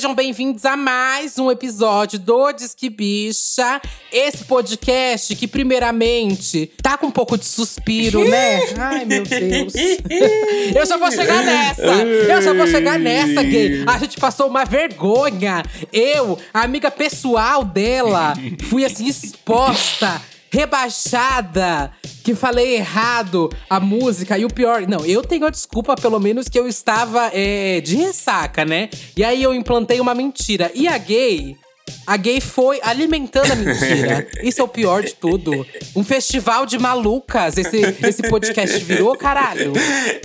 Sejam bem-vindos a mais um episódio do Disque Bicha. Esse podcast que, primeiramente, tá com um pouco de suspiro, né? Ai, meu Deus. Eu já vou chegar nessa! Eu já vou chegar nessa, gay! A gente passou uma vergonha. Eu, a amiga pessoal dela, fui assim exposta rebaixada, que falei errado a música. E o pior, não, eu tenho a desculpa, pelo menos, que eu estava é, de ressaca, né? E aí eu implantei uma mentira. E a gay a gay foi alimentando a mentira. Isso é o pior de tudo. Um festival de malucas esse, esse podcast virou, caralho.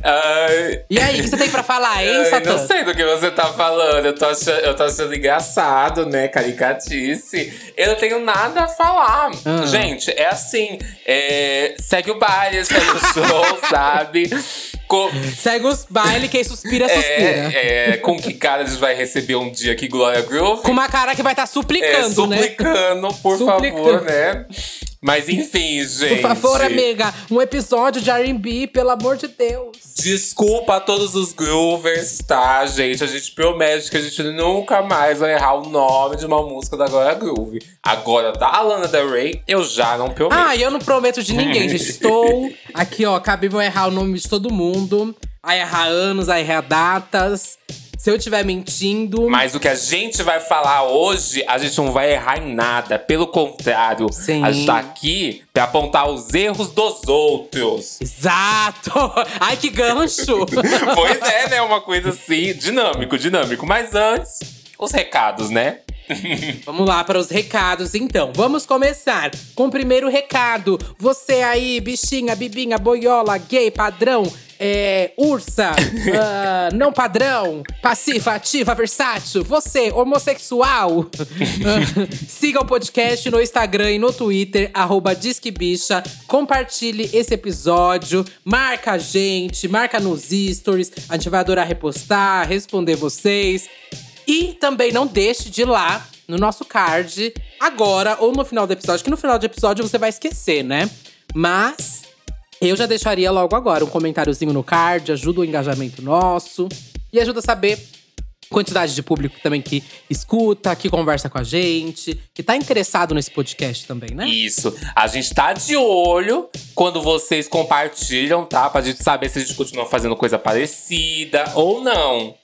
Ai. E aí, o que você tem pra falar, hein, Ai, Satã? Não sei do que você tá falando. Eu tô achando, eu tô achando engraçado, né? Caricatice. Eu não tenho nada a falar. Ah. Gente, é assim. É, segue o baile, segue o show, sabe? Com... Segue os baile, quem suspira, é, suspira. É, com que cara a gente vai receber um dia aqui, Glória Groove? Com uma cara que vai estar tá suplicando, é, né? Suplicando, por suplicando. favor, né? Mas enfim, gente. Por favor, amiga, um episódio de RB, pelo amor de Deus. Desculpa a todos os groovers, tá, gente? A gente promete que a gente nunca mais vai errar o nome de uma música da Glória Groove. Agora, da Alana Del Rey, eu já não prometo. Ah, eu não prometo de ninguém, gente. Estou aqui, ó, cabível errar o nome de todo mundo. A errar anos, a errar datas. Se eu estiver mentindo. Mas o que a gente vai falar hoje, a gente não vai errar em nada. Pelo contrário, Sim. a gente tá aqui pra apontar os erros dos outros. Exato! Ai, que gancho! pois é, né? Uma coisa assim, dinâmico, dinâmico. Mas antes, os recados, né? Vamos lá para os recados, então. Vamos começar com o primeiro recado. Você aí, bichinha, bibinha, boiola, gay, padrão, é, ursa, uh, não padrão, passiva, ativa, versátil, você, homossexual. uh, siga o podcast no Instagram e no Twitter, arroba Disquebicha. Compartilhe esse episódio, marca a gente, marca nos stories. A gente vai adorar repostar, responder vocês. E também não deixe de ir lá no nosso card, agora ou no final do episódio, que no final do episódio você vai esquecer, né? Mas eu já deixaria logo agora um comentáriozinho no card, ajuda o engajamento nosso e ajuda a saber quantidade de público também que escuta, que conversa com a gente, que tá interessado nesse podcast também, né? Isso. A gente tá de olho quando vocês compartilham, tá? Pra gente saber se a gente continua fazendo coisa parecida ou não.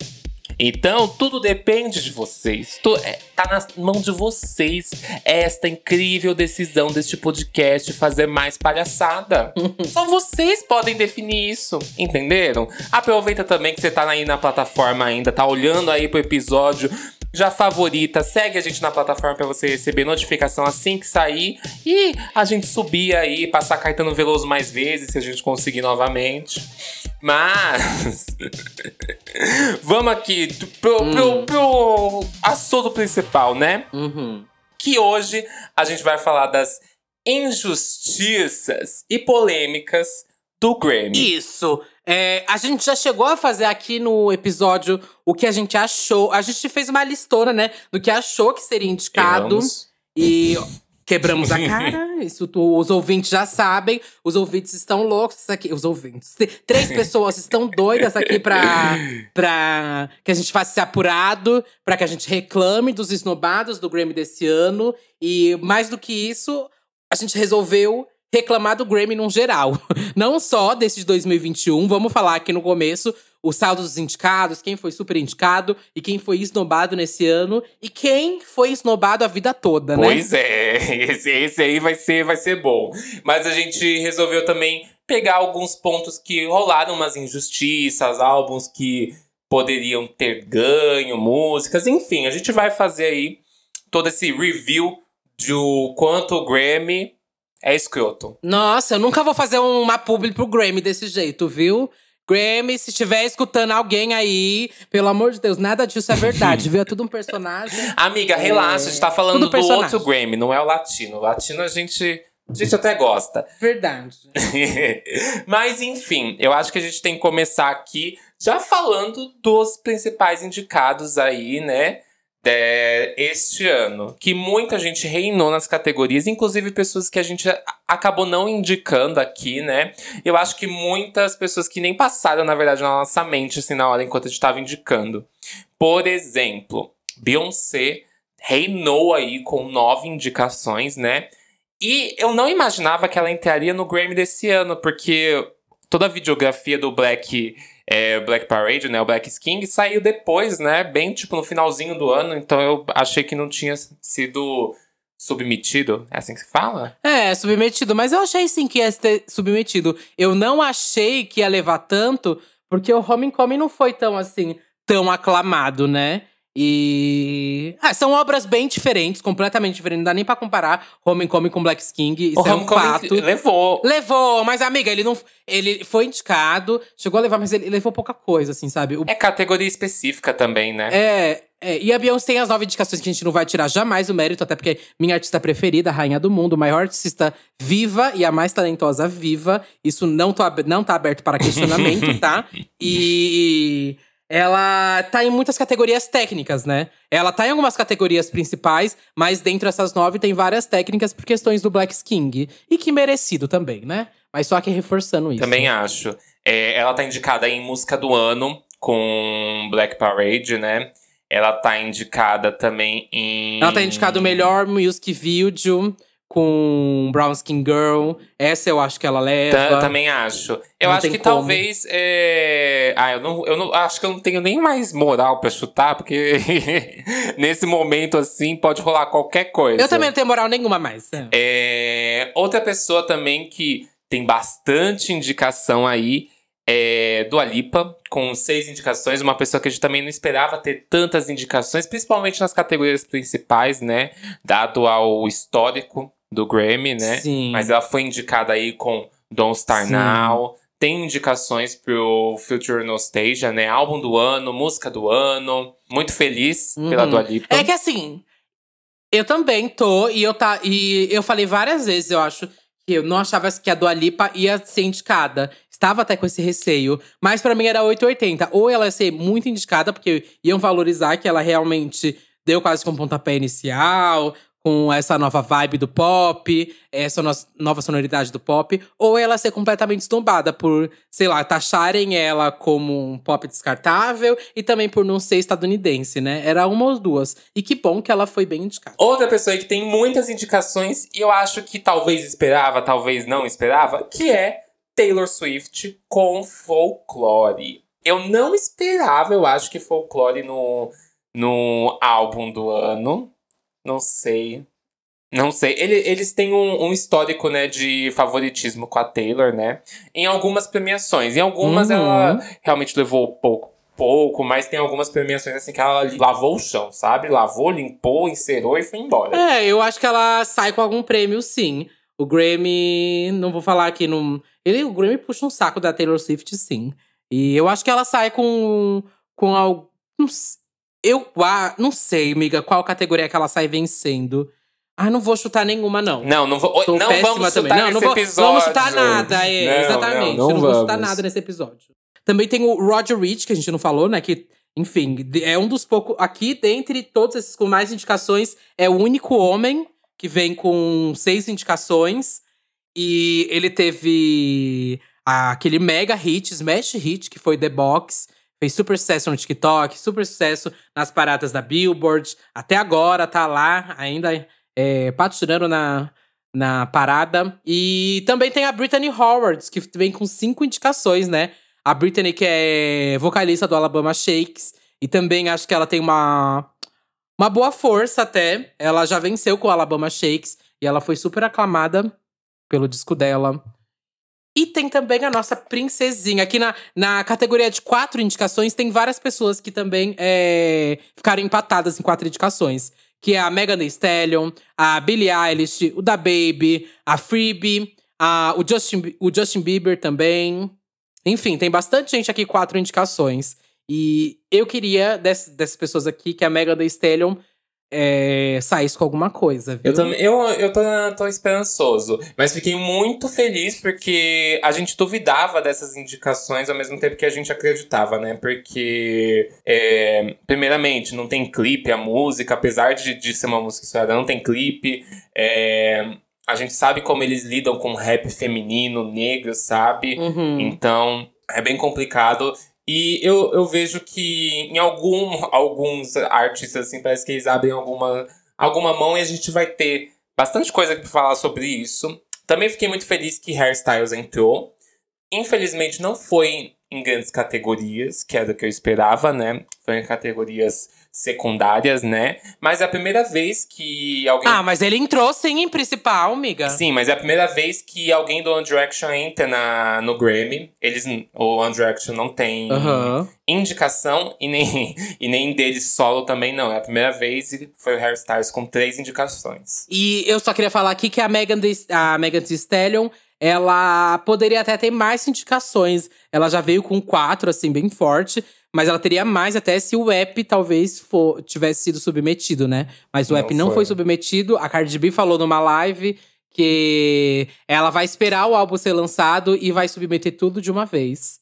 Então, tudo depende de vocês. É, tá na mão de vocês esta incrível decisão deste podcast fazer mais palhaçada. Só vocês podem definir isso, entenderam? Aproveita também que você tá aí na plataforma ainda, tá olhando aí pro episódio já favorita, segue a gente na plataforma para você receber notificação assim que sair e a gente subir aí, passar Caetano Veloso mais vezes se a gente conseguir novamente. Mas vamos aqui pro, hum. pro, pro, assunto principal, né? Uhum. Que hoje a gente vai falar das injustiças e polêmicas do Grammy. Isso. É, a gente já chegou a fazer aqui no episódio o que a gente achou. A gente fez uma listona, né? Do que achou que seria indicado. Erramos. E quebramos a cara. Isso tu, os ouvintes já sabem. Os ouvintes estão loucos aqui. Os ouvintes. Três pessoas estão doidas aqui pra, pra que a gente faça esse apurado, pra que a gente reclame dos esnobados do Grammy desse ano. E mais do que isso, a gente resolveu reclamar do Grammy num geral. Não só desse de 2021, vamos falar aqui no começo o saldo dos indicados, quem foi super indicado e quem foi esnobado nesse ano e quem foi esnobado a vida toda, né? Pois é, esse, esse aí vai ser, vai ser bom. Mas a gente resolveu também pegar alguns pontos que rolaram umas injustiças, álbuns que poderiam ter ganho, músicas, enfim, a gente vai fazer aí todo esse review de o quanto o Grammy é escroto. Nossa, eu nunca vou fazer uma publi pro Grammy desse jeito, viu? Grammy, se estiver escutando alguém aí, pelo amor de Deus, nada disso é verdade, viu? É tudo um personagem. Amiga, relaxa, é... a gente tá falando do outro Grammy, não é o latino. O latino a gente. A gente até gosta. Verdade. Mas enfim, eu acho que a gente tem que começar aqui já falando dos principais indicados aí, né? De, este ano, que muita gente reinou nas categorias, inclusive pessoas que a gente acabou não indicando aqui, né? Eu acho que muitas pessoas que nem passaram, na verdade, na nossa mente, assim, na hora enquanto a gente estava indicando. Por exemplo, Beyoncé reinou aí com nove indicações, né? E eu não imaginava que ela entraria no Grammy desse ano, porque toda a videografia do Black é, Black Parade, né, o Black King, saiu depois, né, bem tipo no finalzinho do ano, então eu achei que não tinha sido submetido, é assim que se fala? É, submetido, mas eu achei sim que ia ser submetido. Eu não achei que ia levar tanto, porque o Homecoming não foi tão assim, tão aclamado, né? E. Ah, são obras bem diferentes, completamente diferentes. Não dá nem pra comparar Homecoming com Black King. Isso o é um fato. Levou. Levou, mas amiga, ele não. Ele foi indicado, chegou a levar, mas ele levou pouca coisa, assim, sabe? O... É categoria específica também, né? É. É, e a Beyoncé tem as nove indicações que a gente não vai tirar jamais o mérito, até porque minha artista preferida, a rainha do mundo, maior artista viva e a mais talentosa viva. Isso não, tô, não tá aberto para questionamento, tá? E ela tá em muitas categorias técnicas, né? Ela tá em algumas categorias principais, mas dentro dessas nove tem várias técnicas por questões do Black King. E que merecido também, né? Mas só que reforçando isso. Também acho. É, ela tá indicada em música do ano com Black Parade, né? Ela tá indicada também em. Ela tá indicada o melhor music video com Brown Skin Girl. Essa eu acho que ela leva. também acho. Eu não acho que como. talvez. É... Ah, eu não, eu não. Acho que eu não tenho nem mais moral para chutar, porque nesse momento, assim, pode rolar qualquer coisa. Eu também não tenho moral nenhuma mais. É. É... Outra pessoa também que tem bastante indicação aí é do Alipa, com seis indicações. Uma pessoa que a gente também não esperava ter tantas indicações, principalmente nas categorias principais, né? Dado ao histórico do Grammy, né? Sim. Mas ela foi indicada aí com Don't Star Sim. Now. Tem indicações pro Future Nostalgia, né? Álbum do ano, música do ano. Muito feliz uhum. pela Dua Lipa. É que assim, eu também tô, e eu, tá, e eu falei várias vezes, eu acho, que eu não achava que a Dua Lipa ia ser indicada. Estava até com esse receio. Mas para mim era 880. Ou ela ia ser muito indicada, porque iam valorizar que ela realmente deu quase com pontapé inicial com essa nova vibe do pop, essa no nova sonoridade do pop, ou ela ser completamente estombada por, sei lá, taxarem ela como um pop descartável e também por não ser estadunidense, né? Era uma ou duas. E que bom que ela foi bem indicada. Outra pessoa que tem muitas indicações e eu acho que talvez esperava, talvez não esperava, que é Taylor Swift com Folklore. Eu não esperava, eu acho que Folklore no, no álbum do ano. Não sei. Não sei. Ele, eles têm um, um, histórico, né, de favoritismo com a Taylor, né? Em algumas premiações. Em algumas uhum. ela realmente levou pouco, pouco, mas tem algumas premiações assim que ela lavou o chão, sabe? Lavou, limpou, encerou e foi embora. É, eu acho que ela sai com algum prêmio, sim. O Grammy, não vou falar aqui no. Ele, o Grammy puxa um saco da Taylor Swift, sim. E eu acho que ela sai com. com algo. Eu ah, não sei, amiga, qual categoria que ela sai vencendo. Ah, não vou chutar nenhuma, não. Não, não, vou, não vamos chutar. Não, não vou, episódio. Não vamos chutar nada, é, não, exatamente. Não, não, não vou chutar nada nesse episódio. Também tem o Roger Rich, que a gente não falou, né? Que, enfim, é um dos poucos. Aqui, dentre todos esses com mais indicações, é o único homem que vem com seis indicações. E ele teve aquele mega hit, smash hit, que foi The Box Fez super sucesso no TikTok, super sucesso nas paradas da Billboard. Até agora tá lá, ainda é, patinando na, na parada. E também tem a Brittany Howard, que vem com cinco indicações, né? A Brittany, que é vocalista do Alabama Shakes. E também acho que ela tem uma, uma boa força até. Ela já venceu com o Alabama Shakes. E ela foi super aclamada pelo disco dela. E tem também a nossa princesinha. Aqui na, na categoria de quatro indicações, tem várias pessoas que também é, ficaram empatadas em quatro indicações. Que é a Megan Thee Stallion, a Billie Eilish, o Da Baby, a Freebie, a, o, Justin, o Justin Bieber também. Enfim, tem bastante gente aqui, quatro indicações. E eu queria, dessas, dessas pessoas aqui, que a Megan Thee Stallion é, saísse com alguma coisa. Viu? Eu, também, eu, eu tô, tô esperançoso. Mas fiquei muito feliz porque a gente duvidava dessas indicações ao mesmo tempo que a gente acreditava, né? Porque, é, primeiramente, não tem clipe, a música, apesar de, de ser uma música estourada, não tem clipe. É, a gente sabe como eles lidam com rap feminino, negro, sabe? Uhum. Então, é bem complicado. E eu, eu vejo que em algum, alguns artistas, assim, parece que eles abrem alguma, alguma mão e a gente vai ter bastante coisa para falar sobre isso. Também fiquei muito feliz que Hairstyles entrou. Infelizmente não foi em grandes categorias, que era o que eu esperava, né? Foi em categorias secundárias, né? Mas é a primeira vez que alguém. Ah, mas ele entrou sim em principal, amiga. Sim, mas é a primeira vez que alguém do One Direction entra na, no Grammy. Eles, o One Direction não tem indicação e nem, e nem deles solo também não. É a primeira vez e foi o Hairstyles com três indicações. E eu só queria falar aqui que a Megan a Megan Thee Stallion, ela poderia até ter mais indicações. Ela já veio com quatro, assim, bem forte. Mas ela teria mais até se o app talvez for, tivesse sido submetido, né? Mas o Não app não foi. foi submetido. A Cardi B falou numa live que ela vai esperar o álbum ser lançado e vai submeter tudo de uma vez.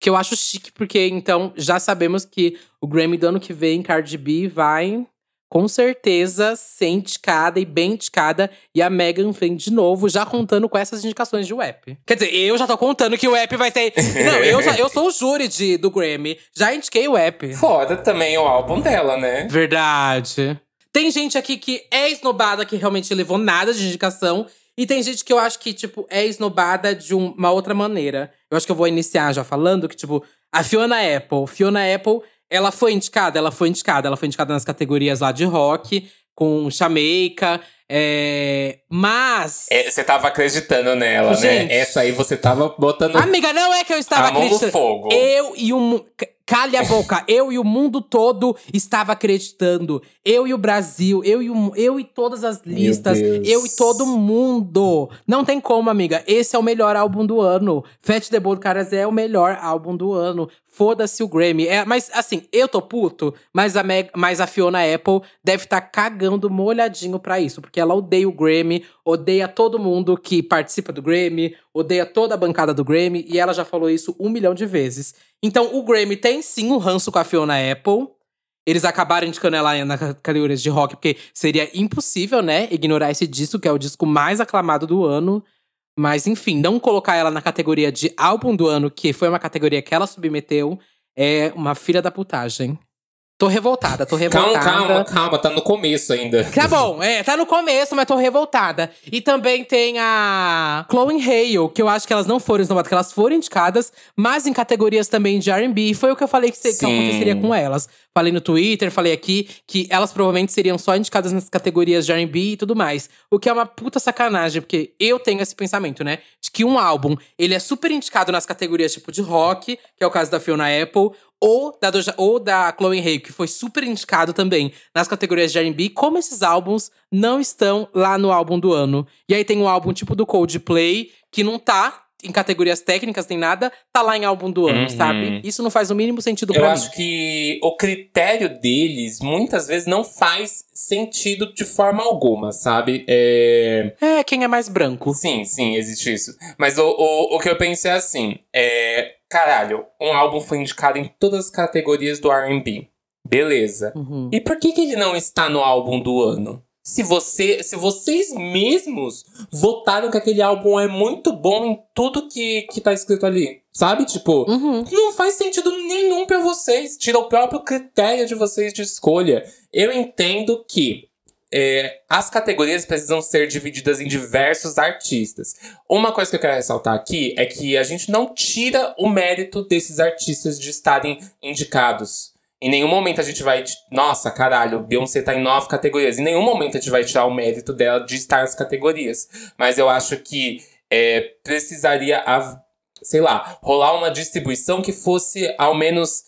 Que eu acho chique, porque então já sabemos que o Grammy do ano que vem, Cardi B vai com certeza ser indicada e bem indicada. E a Megan vem de novo, já contando com essas indicações de app. Quer dizer, eu já tô contando que o app vai ter. Não, eu, já- eu sou o júri de, do Grammy. Já indiquei o app. Fora também o álbum dela, né? Verdade. Tem gente aqui que é esnobada, que realmente levou nada de indicação. E tem gente que eu acho que, tipo, é esnobada de um- uma outra maneira. Eu acho que eu vou iniciar já falando que, tipo, a Fiona Apple. Fiona Apple, ela foi indicada, ela foi indicada. Ela foi indicada nas categorias lá de rock, com Jamaica. É... Mas. É, Você tava acreditando nela, Gente. né? Essa aí você tava botando Amiga, não é que eu estava a mão no acreditando. fogo. Eu e o. Calha a boca. eu e o mundo todo estava acreditando. Eu e o Brasil. Eu e, o, eu e todas as listas. Eu e todo mundo. Não tem como, amiga. Esse é o melhor álbum do ano. Fat the Bold Caras é o melhor álbum do ano. Foda-se o Grammy. É, mas assim, eu tô puto, mas a, Meg, mas a Fiona Apple deve estar cagando molhadinho pra isso. Porque ela odeia o Grammy, odeia todo mundo que participa do Grammy, odeia toda a bancada do Grammy. E ela já falou isso um milhão de vezes. Então o Grammy tem sim um ranço com a Fiona Apple. Eles acabaram indicando ela na categoria de rock, porque seria impossível, né, ignorar esse disco, que é o disco mais aclamado do ano. Mas, enfim, não colocar ela na categoria de álbum do ano, que foi uma categoria que ela submeteu, é uma filha da putagem. Tô revoltada, tô Calma, revoltada. calma, calma, tá no começo ainda. Tá bom, é, tá no começo, mas tô revoltada. E também tem a Chloe Hale, que eu acho que elas não foram esnobadas, que elas foram indicadas, mas em categorias também de R&B. E Foi o que eu falei que, se- que aconteceria com elas. Falei no Twitter, falei aqui, que elas provavelmente seriam só indicadas nas categorias de R&B e tudo mais. O que é uma puta sacanagem, porque eu tenho esse pensamento, né? De que um álbum, ele é super indicado nas categorias tipo de rock, que é o caso da Fiona Apple, ou da, Doja, ou da Chloe Hale, que foi super indicado também nas categorias de R&B, como esses álbuns não estão lá no álbum do ano. E aí tem um álbum tipo do Coldplay, que não tá em categorias técnicas nem nada, tá lá em álbum do ano, Uhum. sabe? Isso não faz o mínimo sentido Eu pra acho mim. que o critério deles muitas vezes não faz sentido de forma alguma, sabe? É... É, quem é mais branco. Sim, sim, existe isso. Mas o, o, o que eu pensei é assim: é. Caralho, um álbum foi indicado em todas as categorias do RB. Beleza. Uhum. E por que, que ele não está no álbum do ano? Se, você, se vocês mesmos votaram que aquele álbum é muito bom em tudo que, que tá escrito ali. Sabe? Tipo, Uhum. não faz sentido nenhum pra vocês. Tira o próprio critério de vocês de escolha. Eu entendo que é, as categorias precisam ser divididas em diversos artistas. Uma coisa que eu quero ressaltar aqui é que a gente não tira o mérito desses artistas de estarem indicados. Em nenhum momento a gente vai. Nossa, caralho, Beyoncé tá em nove categorias. Em nenhum momento a gente vai tirar o mérito dela de estar nas categorias. Mas eu acho que é, precisaria, sei lá, rolar uma distribuição que fosse ao menos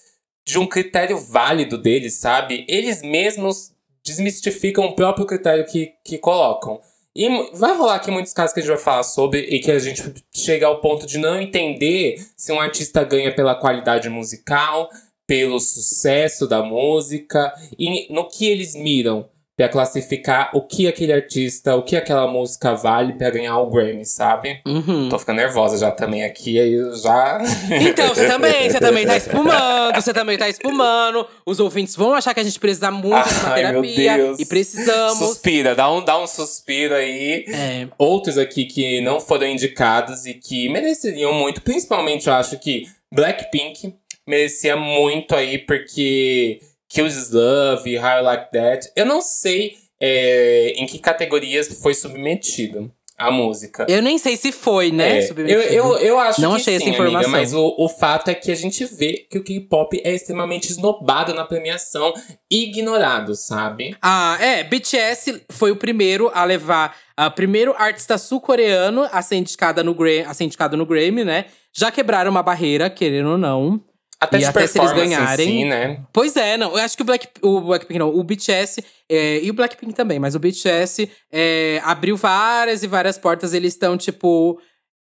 de um critério válido deles, sabe? Eles mesmos desmistificam o próprio critério que, que colocam. E vai rolar aqui muitos casos que a gente vai falar sobre e que a gente chega ao ponto de não entender se um artista ganha pela qualidade musical, pelo sucesso da música e no que eles miram. Pra classificar o que aquele artista, o que aquela música vale pra ganhar o Grammy, sabe? Uhum. Tô ficando nervosa já também aqui, aí eu já. Então, você também, você também tá espumando, você também tá espumando. Os ouvintes vão achar que a gente precisa muito de uma meu terapia. Deus. E precisamos. Suspira, dá um, dá um suspiro aí. É. Outros aqui que não foram indicados e que mereceriam muito, principalmente eu acho que Blackpink merecia muito aí, porque Kills Is Love, How You Like That. Eu não sei é, em que categorias foi submetido a música. Eu nem sei se foi, né? É, eu, eu, eu acho Não que achei sim, essa informação. amiga, mas o, o fato é que a gente vê que o K-pop é extremamente esnobado na premiação e ignorado, sabe? Ah, é. BTS foi o primeiro a levar. O primeiro artista sul-coreano a ser indicado no, Gra a ser indicado no Grammy, né? Já quebraram uma barreira, querendo ou não. Até E de até se eles ganharem- em si, né? Pois é, não. Eu acho que o Black, o Blackpink não, o BTS é, e o Blackpink também, mas o BTS é, abriu várias e várias portas. Eles estão, tipo,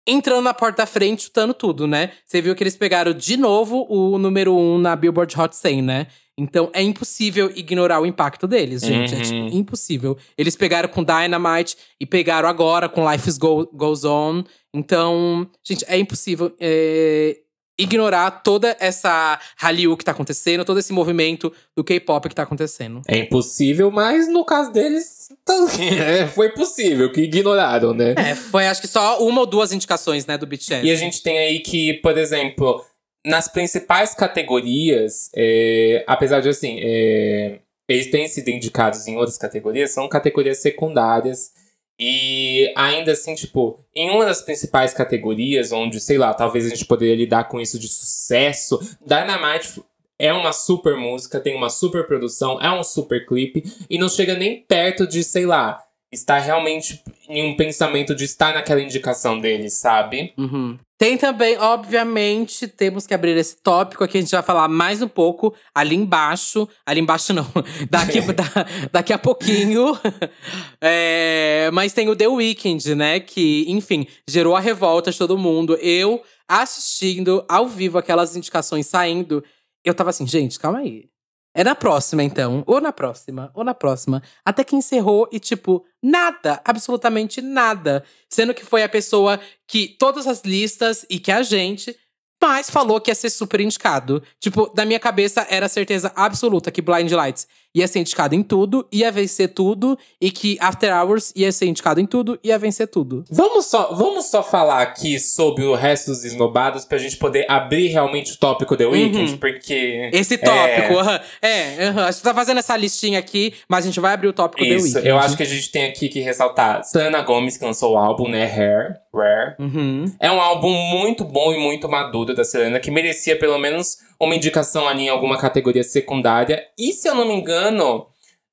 entrando na porta da frente, chutando tudo, né? Você viu que eles pegaram de novo o número um na Billboard Hot 100, né? Então é impossível ignorar o impacto deles, gente. É Uhum. tipo, impossível. Eles pegaram com Dynamite e pegaram agora com Life Go- Goes On. Então, gente, é impossível é, ignorar toda essa Hallyu que tá acontecendo, todo esse movimento do K-pop que tá acontecendo. É impossível, mas no caso deles, tá- é, foi possível, que ignoraram, né? É, foi acho que só uma ou duas indicações, né, do BTS. E a gente tem aí que, por exemplo, nas principais categorias, é, apesar de assim, é, eles têm sido indicados em outras categorias, são categorias secundárias. E ainda assim, tipo, em uma das principais categorias, onde, sei lá, talvez a gente poderia lidar com isso de sucesso, Dynamite é uma super música, tem uma super produção, é um super clipe, e não chega nem perto de, sei lá, estar realmente em um pensamento de estar naquela indicação deles, sabe? Uhum. Tem também, obviamente, temos que abrir esse tópico aqui, a gente vai falar mais um pouco ali embaixo. Ali embaixo não, daqui, da- daqui a pouquinho. É, mas tem o The Weeknd, né? Que, enfim, gerou a revolta de todo mundo. Eu assistindo ao vivo aquelas indicações saindo, eu tava assim, gente, calma aí. É na próxima, então. Ou na próxima, ou na próxima. Até que encerrou e, tipo, nada, absolutamente nada. Sendo que foi a pessoa que todas as listas e que a gente mais falou que ia ser super indicado. Tipo, na minha cabeça era certeza absoluta que Blind Lights ia ser indicado em tudo, ia vencer tudo, e que After Hours ia ser indicado em tudo, ia vencer tudo. Vamos só, vamos só falar aqui sobre o resto dos esnobados pra gente poder abrir realmente o tópico The Weeknd, porque. Esse tópico, aham. é, aham. a gente tá fazendo essa listinha aqui, mas a gente vai abrir o tópico The Isso, Weeknd. eu acho que a gente tem aqui que ressaltar Selena Gomez, que lançou o álbum, né? Hair, Rare. Uhum. É um álbum muito bom e muito maduro da Selena, que merecia pelo menos uma indicação ali em alguma categoria secundária. E se eu não me engano,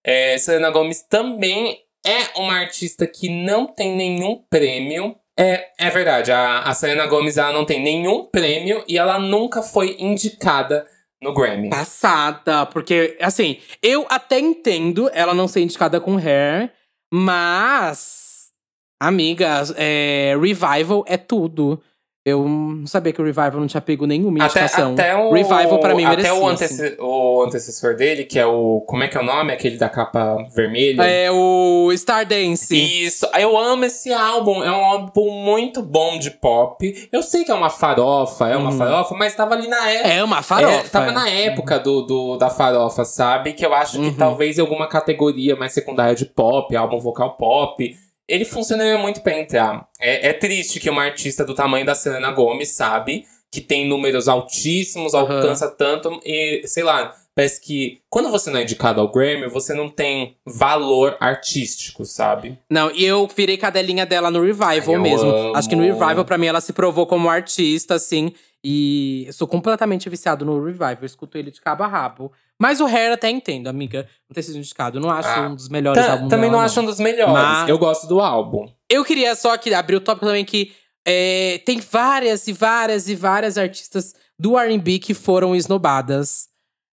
é, Selena Gomez também é uma artista que não tem nenhum prêmio. É, é verdade, a, a Selena Gomez ela não tem nenhum prêmio e ela nunca foi indicada no Grammy. Passada, porque, assim, eu até entendo ela não ser indicada com Hair, mas. Amiga, é, Revival é tudo. Eu não sabia que o Revival não tinha pego nenhuma Até, indicação. até o, Revival pra mim até merecia. o, assim. antece- o antecessor dele, que é o. Como é que é o nome? Aquele da capa vermelha. É o Stardance. Isso, eu amo esse álbum. É um álbum muito bom de pop. Eu sei que é uma farofa, é uma Uhum. farofa, mas tava ali na época. É uma farofa. É, tava na época do, do, da farofa, sabe? Que eu acho que Uhum. talvez em alguma categoria mais secundária de pop, álbum vocal pop, ele funcionaria muito pra entrar. É, é triste que uma artista do tamanho da Selena Gomez, sabe? Que tem números altíssimos, Aham. alcança tanto e, sei lá, parece que quando você não é indicado ao Grammy, você não tem valor artístico, sabe? Não, e eu virei cadelinha dela no Revival Ai, mesmo. amo. Acho que no Revival, pra mim, ela se provou como artista, assim. E eu sou completamente viciado no Revival. Eu escuto ele de cabo a rabo. Mas o Hair até entendo, amiga. Não ter sido indicado. Eu não acho Ah, um dos melhores álbuns também dela, não acho um dos melhores. Mas- Eu gosto do álbum. Eu queria só que abrir o tópico também que é, tem várias e várias e várias artistas do R&B que foram esnobadas.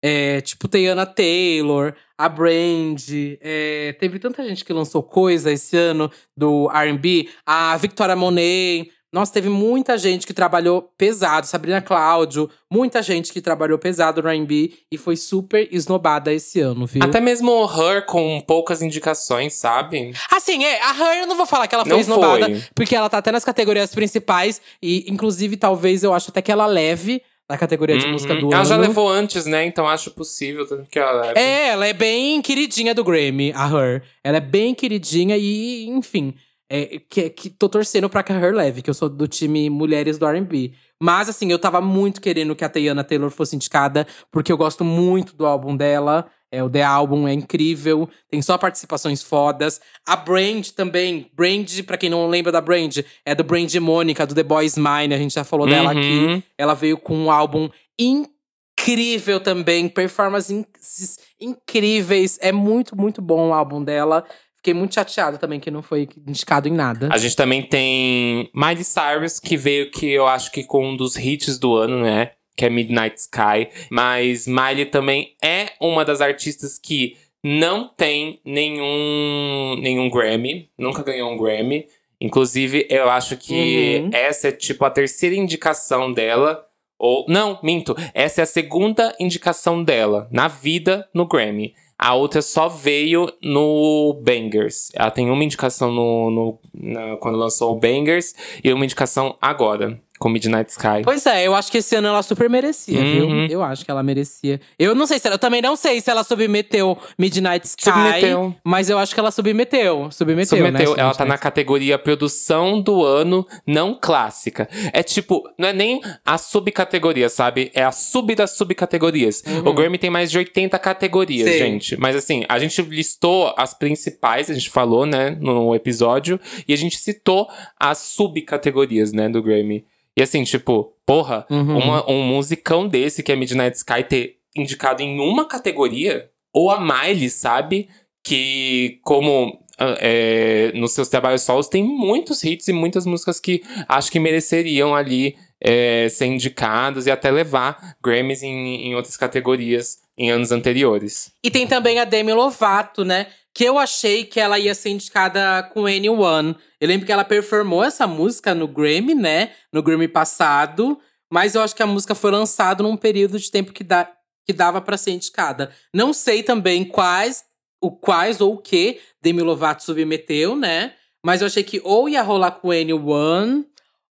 É, tipo Teyana Taylor, a Brand. é, teve tanta gente que lançou coisa esse ano do R&B. A Victoria Monet. Nossa, teve muita gente que trabalhou pesado. Sabrina Cláudio, muita gente que trabalhou pesado no R&B e foi super esnobada esse ano, viu? Até mesmo Her com poucas indicações, sabe? Assim, é, a Her eu não vou falar que ela foi Não esnobada, foi. porque ela tá até nas categorias principais e inclusive talvez eu acho até que ela leve na categoria de Uhum. música do ela ano. já levou antes, né? Então acho possível que ela leve. É, ela é bem queridinha do Grammy, a Her. Ela é bem queridinha e, enfim, é, que, que tô torcendo pra que a Her leve, que eu sou do time Mulheres do R&B. Mas, assim, eu tava muito querendo que a Teyana Taylor fosse indicada, porque eu gosto muito do álbum dela. É, o The Album é incrível, tem só participações fodas. A Brand também, Brand, pra quem não lembra da Brand, é do Brand Mônica, do The Boys Mine, a gente já falou dela Uhum. aqui. Ela veio com um álbum incrível também, performances incríveis. É muito, muito bom o álbum dela. Fiquei muito chateada também que não foi indicado em nada. A gente também tem Miley Cyrus, que veio que eu acho que com um dos hits do ano, né? Que é Midnight Sky. Mas Miley também é uma das artistas que não tem nenhum, nenhum Grammy. Nunca ganhou um Grammy. Inclusive, eu acho que Uhum. essa é tipo a terceira indicação dela. Ou. Não, minto. Essa é a segunda indicação dela na vida no Grammy. A outra só veio no Bangers. Ela tem uma indicação no, no- na- quando lançou o Bangers e uma indicação agora, com Midnight Sky. Pois é, eu acho que esse ano ela super merecia, Uhum. viu? Eu acho que ela merecia. Eu não sei se ela. Eu também não sei se ela submeteu Midnight Sky. Submeteu. Mas eu acho que ela submeteu. Submeteu. Submeteu, né? ela tá na categoria produção do ano não clássica. É tipo, não é nem a subcategoria, sabe? É a sub das subcategorias. O Grammy tem mais de 80 categorias, Sim. gente. Mas assim, a gente listou as principais, a gente falou, né, no episódio, e a gente citou as subcategorias, né, do Grammy. E assim, tipo, porra, Uhum. uma- um musicão desse que é Midnight Sky ter indicado em uma categoria, ou a Miley, sabe? Que, como ah, é, nos seus trabalhos solos, tem muitos hits e muitas músicas que acho que mereceriam ali é, ser indicados e até levar Grammys em, em outras categorias em anos anteriores. E tem também a Demi Lovato, né? Que eu achei que ela ia ser indicada com Anyone. Eu lembro que ela performou essa música no Grammy, né? No Grammy passado. Mas eu acho que a música foi lançada num período de tempo que, dá, que dava pra ser indicada. Não sei também quais, o quais ou o que Demi Lovato submeteu, né? Mas eu achei que ou ia rolar com Anyone,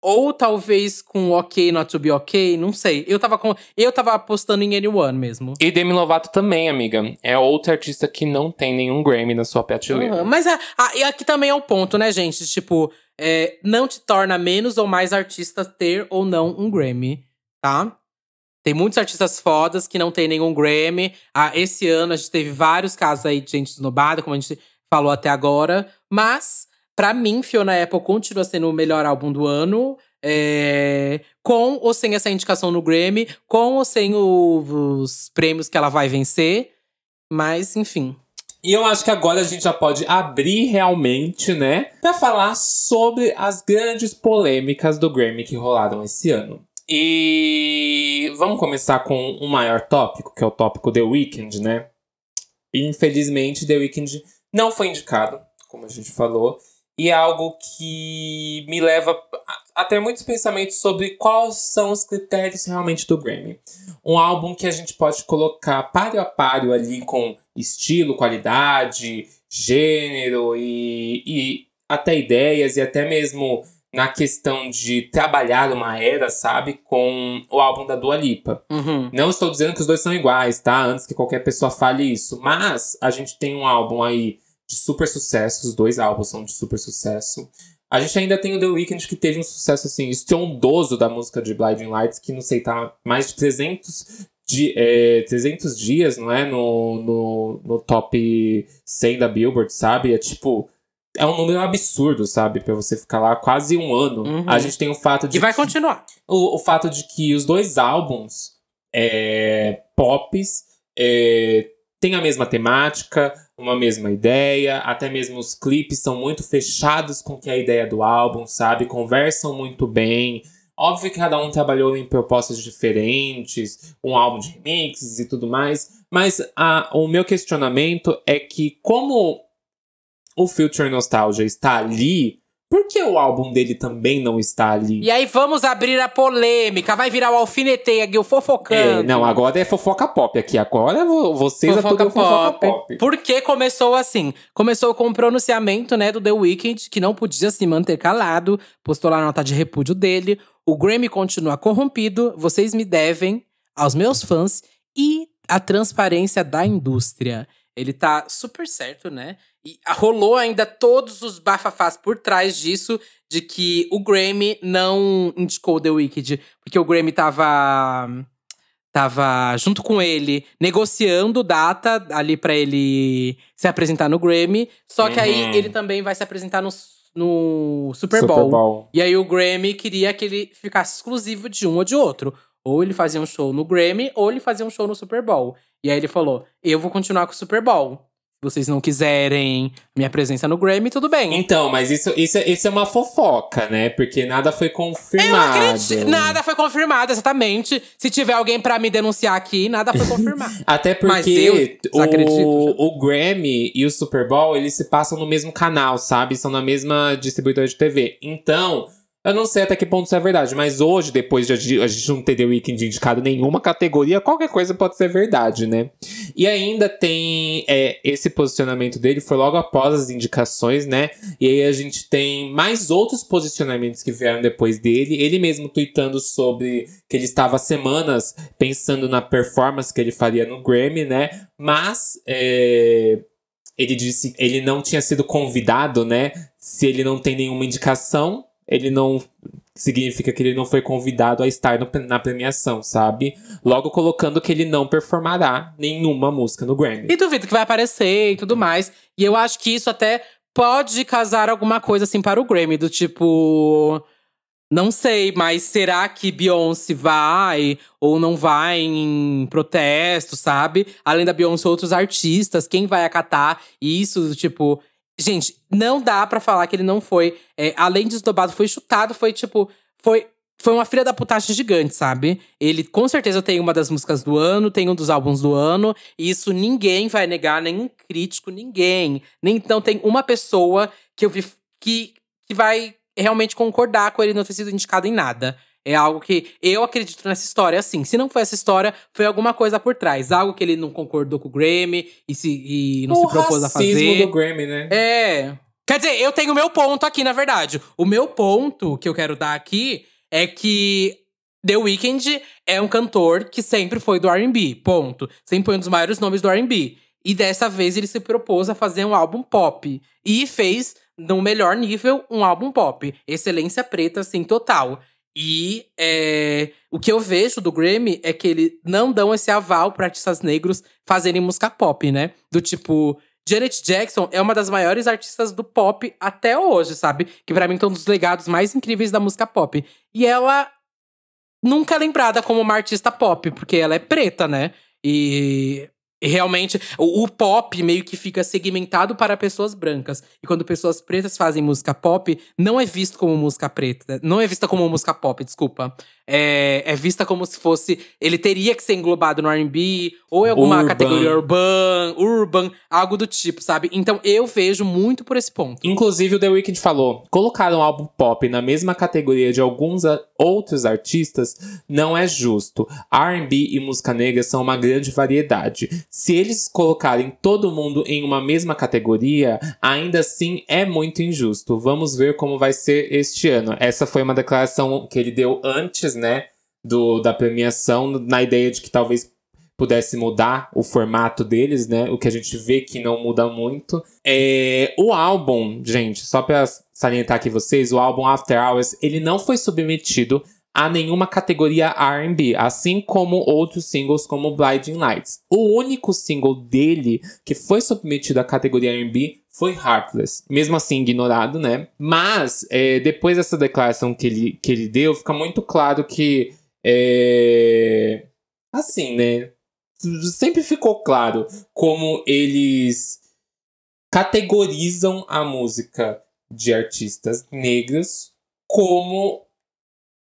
ou talvez com OK Not To Be OK, não sei. Eu tava, com, eu tava apostando em Anyone mesmo. E Demi Lovato também, amiga. É outra artista que não tem nenhum Grammy na sua prateleira. Aham, Mas a, a- e aqui também é o ponto, né, gente? Tipo, é, não te torna menos ou mais artista ter ou não um Grammy, tá? Tem muitos artistas fodas que não tem nenhum Grammy. Ah, esse ano a gente teve vários casos aí de gente esnobada, como a gente falou até agora. Mas, pra mim, Fiona Apple continua sendo o melhor álbum do ano. é, com ou sem essa indicação no Grammy, com ou sem o- os prêmios que ela vai vencer. Mas, enfim. E eu acho que agora a gente já pode abrir realmente, né, pra falar sobre as grandes polêmicas do Grammy que rolaram esse ano. E vamos começar com o maior tópico, que é o tópico The Weeknd, né? Infelizmente, The Weeknd não foi indicado, como a gente falou, e é algo que me leva a- ter muitos pensamentos sobre quais são os critérios realmente do Grammy. Um álbum que a gente pode colocar páreo a páreo ali com estilo, qualidade, gênero e, e até ideias e até mesmo na questão de trabalhar uma era, sabe, com o álbum da Dua Lipa. Uhum. Não estou dizendo que os dois são iguais, tá? Antes que qualquer pessoa fale isso. Mas a gente tem um álbum aí de super sucesso. Os dois álbuns são de super sucesso. A gente ainda tem o The Weeknd, que teve um sucesso, assim, estrondoso da música de Blinding Lights, que não sei, tá mais de 300, di é, 300 dias, não é? No, no, no top 100 da Billboard, sabe? É tipo. É um número absurdo, sabe? Pra você ficar lá quase um ano. Uhum. A gente tem o fato de E vai continuar. o, o fato de que os dois álbuns é, pops é, têm a mesma temática, uma mesma ideia, até mesmo os clipes são muito fechados com que é a ideia do álbum, sabe? Conversam muito bem. Óbvio que cada um trabalhou em propostas diferentes, um álbum de remixes e tudo mais, mas a, o meu questionamento é que como o Future Nostalgia está ali Por que o álbum dele também não está ali? E aí vamos abrir a polêmica. Vai virar o alfinetei aqui, o fofocando. É, não, agora é fofoca pop aqui. Agora vocês fofoca é fofoca pop. Por que começou assim? Começou com o pronunciamento, né, do The Weeknd, que não podia se manter calado. Postou lá a nota de repúdio dele. O Grammy continua corrompido. Vocês me devem aos meus fãs e a transparência da indústria. Ele tá super certo, né? E rolou ainda todos os bafafás por trás disso, de que o Grammy não indicou The Wicked, porque o Grammy tava tava junto com ele negociando data ali para ele se apresentar no Grammy, só que uhum. aí ele também vai se apresentar no, no Super, Bowl. Super Bowl. E aí o Grammy queria que ele ficasse exclusivo de um ou de outro. Ou ele fazia um show no Grammy, ou ele fazia um show no Super Bowl. E aí ele falou: Eu vou continuar com o Super Bowl. Vocês não quiserem minha presença no Grammy, tudo bem. Então, mas isso, isso, isso é uma fofoca, né? Porque nada foi confirmado. Eu acredito. Nada foi confirmado, exatamente. Se tiver alguém para me denunciar aqui, nada foi confirmado. Até porque o, o Grammy e o Super Bowl, eles se passam no mesmo canal, sabe? São na mesma distribuidora de TV. Então eu não sei até que ponto isso é verdade, mas hoje, depois de a gente não ter The Weeknd indicado nenhuma categoria, qualquer coisa pode ser verdade, né? E ainda tem é, esse posicionamento dele, foi logo após as indicações, né? E aí a gente tem mais outros posicionamentos que vieram depois dele. Ele mesmo tweetando sobre que ele estava semanas pensando na performance que ele faria no Grammy, né? Mas é, ele disse ele não tinha sido convidado, né? Se ele não tem nenhuma indicação, ele não significa que ele não foi convidado a estar no, na premiação, sabe? Logo colocando que ele não performará nenhuma música no Grammy. E duvido que vai aparecer e tudo mais. E eu acho que isso até pode casar alguma coisa assim para o Grammy, do tipo. Não sei, mas será que Beyoncé vai ou não vai em protesto, sabe? Além da Beyoncé, outros artistas, quem vai acatar isso, tipo, Gente, não dá para falar que ele não foi. É, além de desdobado, foi chutado, foi tipo. Foi, foi uma filha da putagem gigante, sabe? Ele com certeza tem uma das músicas do ano, tem um dos álbuns do ano. E isso ninguém vai negar, nenhum crítico, ninguém. Nem então tem uma pessoa que eu vi que, que vai realmente concordar com ele não ter sido indicado em nada. É algo que eu acredito nessa história, assim. Se não foi essa história, foi alguma coisa por trás. Algo que ele não concordou com o Grammy e, se, e não o se propôs a fazer. do Grammy, né? É. Quer dizer, eu tenho o meu ponto aqui, na verdade. O meu ponto que eu quero dar aqui é que The Weeknd é um cantor que sempre foi do R&B, ponto. Sempre foi um dos maiores nomes do R&B. E dessa vez ele se propôs a fazer um álbum pop. E fez, no melhor nível, um álbum pop. Excelência preta, assim, total. E é, o que eu vejo do Grammy é que eles não dão esse aval para artistas negros fazerem música pop, né? Do tipo, Janet Jackson é uma das maiores artistas do pop até hoje, sabe? Que para mim é um dos legados mais incríveis da música pop. E ela nunca é lembrada como uma artista pop, porque ela é preta, né? E realmente, o, o, pop meio que fica segmentado para pessoas brancas. E quando pessoas pretas fazem música pop, não é visto como música preta. Não é vista como música pop, desculpa. É, é vista como se fosse. Ele teria que ser englobado no RB, ou em alguma urban. categoria urban, urban, algo do tipo, sabe? Então eu vejo muito por esse ponto. Inclusive, o The Weeknd falou: colocar um álbum pop na mesma categoria de alguns outros artistas não é justo. RB e música negra são uma grande variedade se eles colocarem todo mundo em uma mesma categoria, ainda assim é muito injusto. Vamos ver como vai ser este ano. Essa foi uma declaração que ele deu antes, né, do, da premiação, na ideia de que talvez pudesse mudar o formato deles, né? O que a gente vê que não muda muito. É, o álbum, gente, só para salientar aqui vocês, o álbum After Hours, ele não foi submetido a nenhuma categoria R&B, assim como outros singles como Blinding Lights. O único single dele que foi submetido à categoria R&B foi Heartless, mesmo assim ignorado, né? Mas é, depois dessa declaração que ele, que ele deu, fica muito claro que é, assim, né? Sempre ficou claro como eles categorizam a música de artistas negros como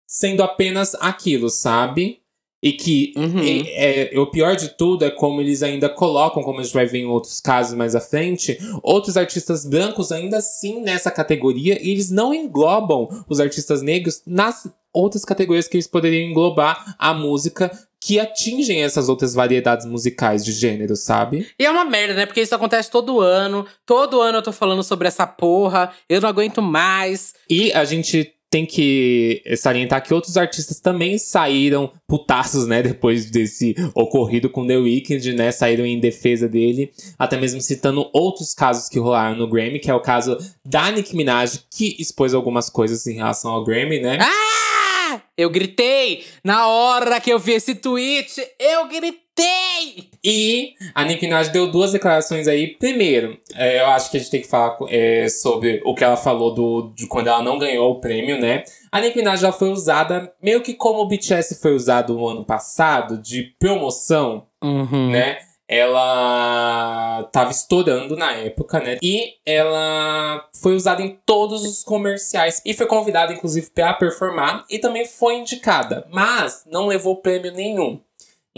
sendo apenas aquilo, sabe? E que Uhum. é, é- o pior de tudo é como eles ainda colocam, como a gente vai ver em outros casos mais à frente, outros artistas brancos ainda assim nessa categoria, e eles não englobam os artistas negros nas outras categorias que eles poderiam englobar a música que atingem essas outras variedades musicais de gênero, sabe? E é uma merda, né? Porque isso acontece todo ano. Todo ano eu tô falando sobre essa porra. Eu não aguento mais. E a gente tem que salientar que outros artistas também saíram putaços, né, depois desse ocorrido com The Weeknd, né, saíram em defesa dele, até mesmo citando outros casos que rolaram no Grammy, que é o caso da Nicki Minaj, que expôs algumas coisas em relação ao Grammy, né? Ah! Eu gritei! Na hora que eu vi esse tweet, eu gritei! E a Nicki Minaj deu duas declarações aí. Primeiro, é, eu acho que a gente tem que falar é, sobre o que ela falou do, de quando ela não ganhou o prêmio, né? A Nicki Minaj já foi usada meio que como o BTS foi usado no ano passado, de promoção, Uhum. né? Ela tava estourando na época, né? E ela foi usada em todos os comerciais. E foi convidada, inclusive, pra performar. E também foi indicada. Mas não levou prêmio nenhum.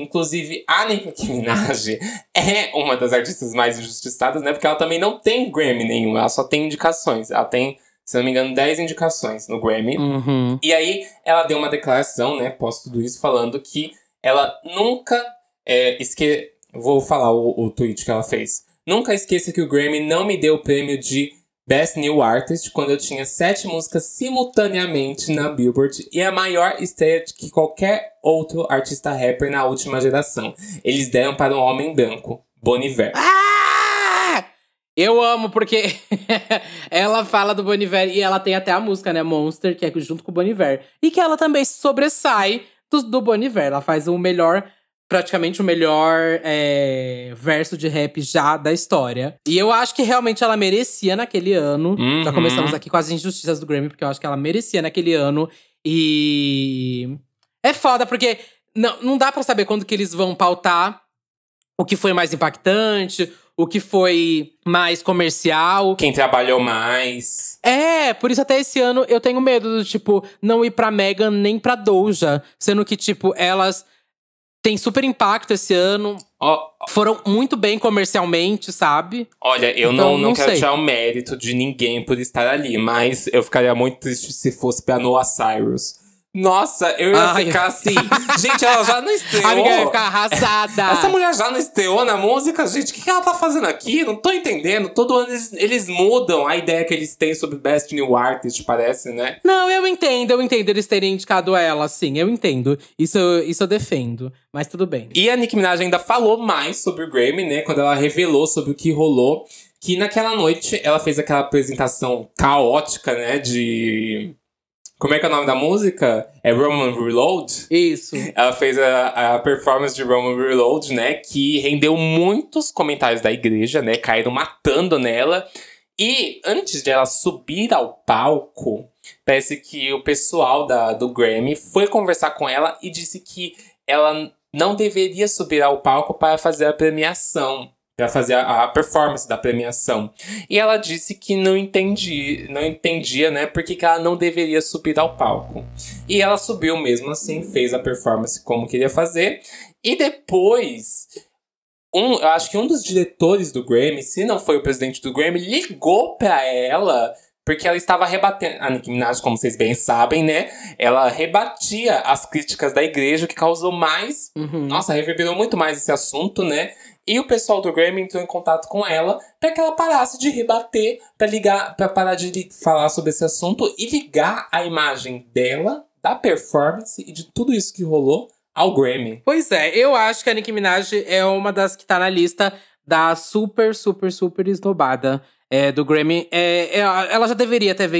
Inclusive, a Nicki Minaj é uma das artistas mais injustiçadas, né? Porque ela também não tem Grammy nenhum. Ela só tem indicações. Ela tem, se não me engano, 10 indicações no Grammy. Uhum. E aí, ela deu uma declaração, né, após tudo isso, falando que ela nunca é, esque... Vou falar o, o tweet que ela fez. Nunca esqueça que o Grammy não me deu o prêmio de Best New Artist quando eu tinha sete músicas simultaneamente na Billboard e a maior estreia que qualquer outro artista rapper na última geração. Eles deram para um homem branco, Bon Iver. Ah! Eu amo, porque ela fala do Boniver e ela tem até a música, né? Monster, que é junto com o Boniver. E que ela também sobressai do, do Boniver. Ela faz o melhor, praticamente o melhor é, verso de rap já da história. E eu acho que realmente ela merecia naquele ano. Já Uhum. começamos aqui com as injustiças do Grammy, porque eu acho que ela merecia naquele ano. E. É foda, porque não, não dá pra saber quando que eles vão pautar o que foi mais impactante, o que foi mais comercial. Quem trabalhou mais. É, por isso até esse ano eu tenho medo do tipo não ir pra Megan nem pra Doja, sendo que tipo elas têm super impacto esse ano, Ó, foram muito bem comercialmente, sabe? Olha, eu Então, não, não, não quero sei. tirar o mérito de ninguém por estar ali, mas eu ficaria muito triste se fosse pra Noah Cyrus. Nossa, eu ia Ai. ficar assim. gente, ela já não estreou. A amiga vai ficar arrasada. Essa mulher já não estreou na música, gente. O que, ela tá fazendo aqui? Não tô entendendo. Todo ano eles, eles mudam a ideia que eles têm sobre Best New Artist, parece, né? Não, eu entendo, eu entendo eles terem indicado ela, sim, eu entendo. Isso, eu- isso eu defendo, mas tudo bem. E a Nicki Minaj ainda falou mais sobre o Grammy, né? Quando ela revelou sobre o que rolou. Que naquela noite ela fez aquela apresentação caótica, né? De. Como é que é o nome da música? É Roman Reload? Isso. Ela fez a, a performance de Roman Reload, né? Que rendeu muitos comentários da igreja, né? Caíram matando nela. E antes de ela subir ao palco, parece que o pessoal da, do Grammy foi conversar com ela e disse que ela não deveria subir ao palco para fazer a premiação. Para fazer a, a performance da premiação. E ela disse que não entendi, não entendia, né? Porque que ela não deveria subir ao palco. E ela subiu mesmo assim, fez a performance como queria fazer. E depois, um, eu acho que um dos diretores do Grammy, se não foi o presidente do Grammy, ligou pra ela. Porque ela estava rebatendo. A Nicki Minaj, como vocês bem sabem, né? Ela rebatia as críticas da igreja, o que causou mais. Uhum. Nossa, reverberou muito mais esse assunto, né? E o pessoal do Grammy entrou em contato com ela para que ela parasse de rebater, para ligar, para parar de falar sobre esse assunto e ligar a imagem dela, da performance e de tudo isso que rolou ao Grammy. Pois é, eu acho que a Nicki Minaj é uma das que tá na lista da super, super, super esnobada é, do Grammy. É, é, ela já deveria ter,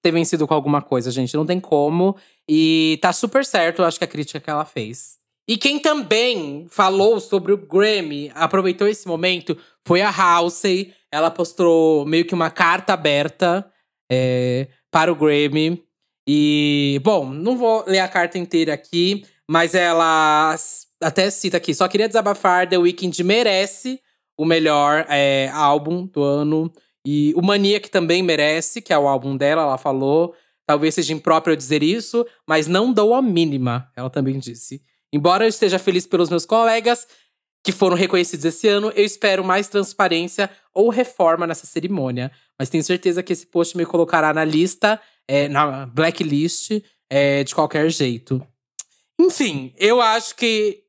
ter vencido com alguma coisa, gente. Não tem como. E tá super certo, eu acho que a crítica que ela fez. E quem também falou sobre o Grammy, aproveitou esse momento, foi a Halsey. Ela postou meio que uma carta aberta é, para o Grammy. E, bom, não vou ler a carta inteira aqui, mas ela até cita aqui: só queria desabafar, The Weeknd merece o melhor é, álbum do ano. E o Mania, que também merece, que é o álbum dela, ela falou. Talvez seja impróprio eu dizer isso, mas não dou a mínima, ela também disse. Embora eu esteja feliz pelos meus colegas que foram reconhecidos esse ano, eu espero mais transparência ou reforma nessa cerimônia. Mas tenho certeza que esse post me colocará na lista, é, na blacklist, é, de qualquer jeito. Enfim, eu acho que.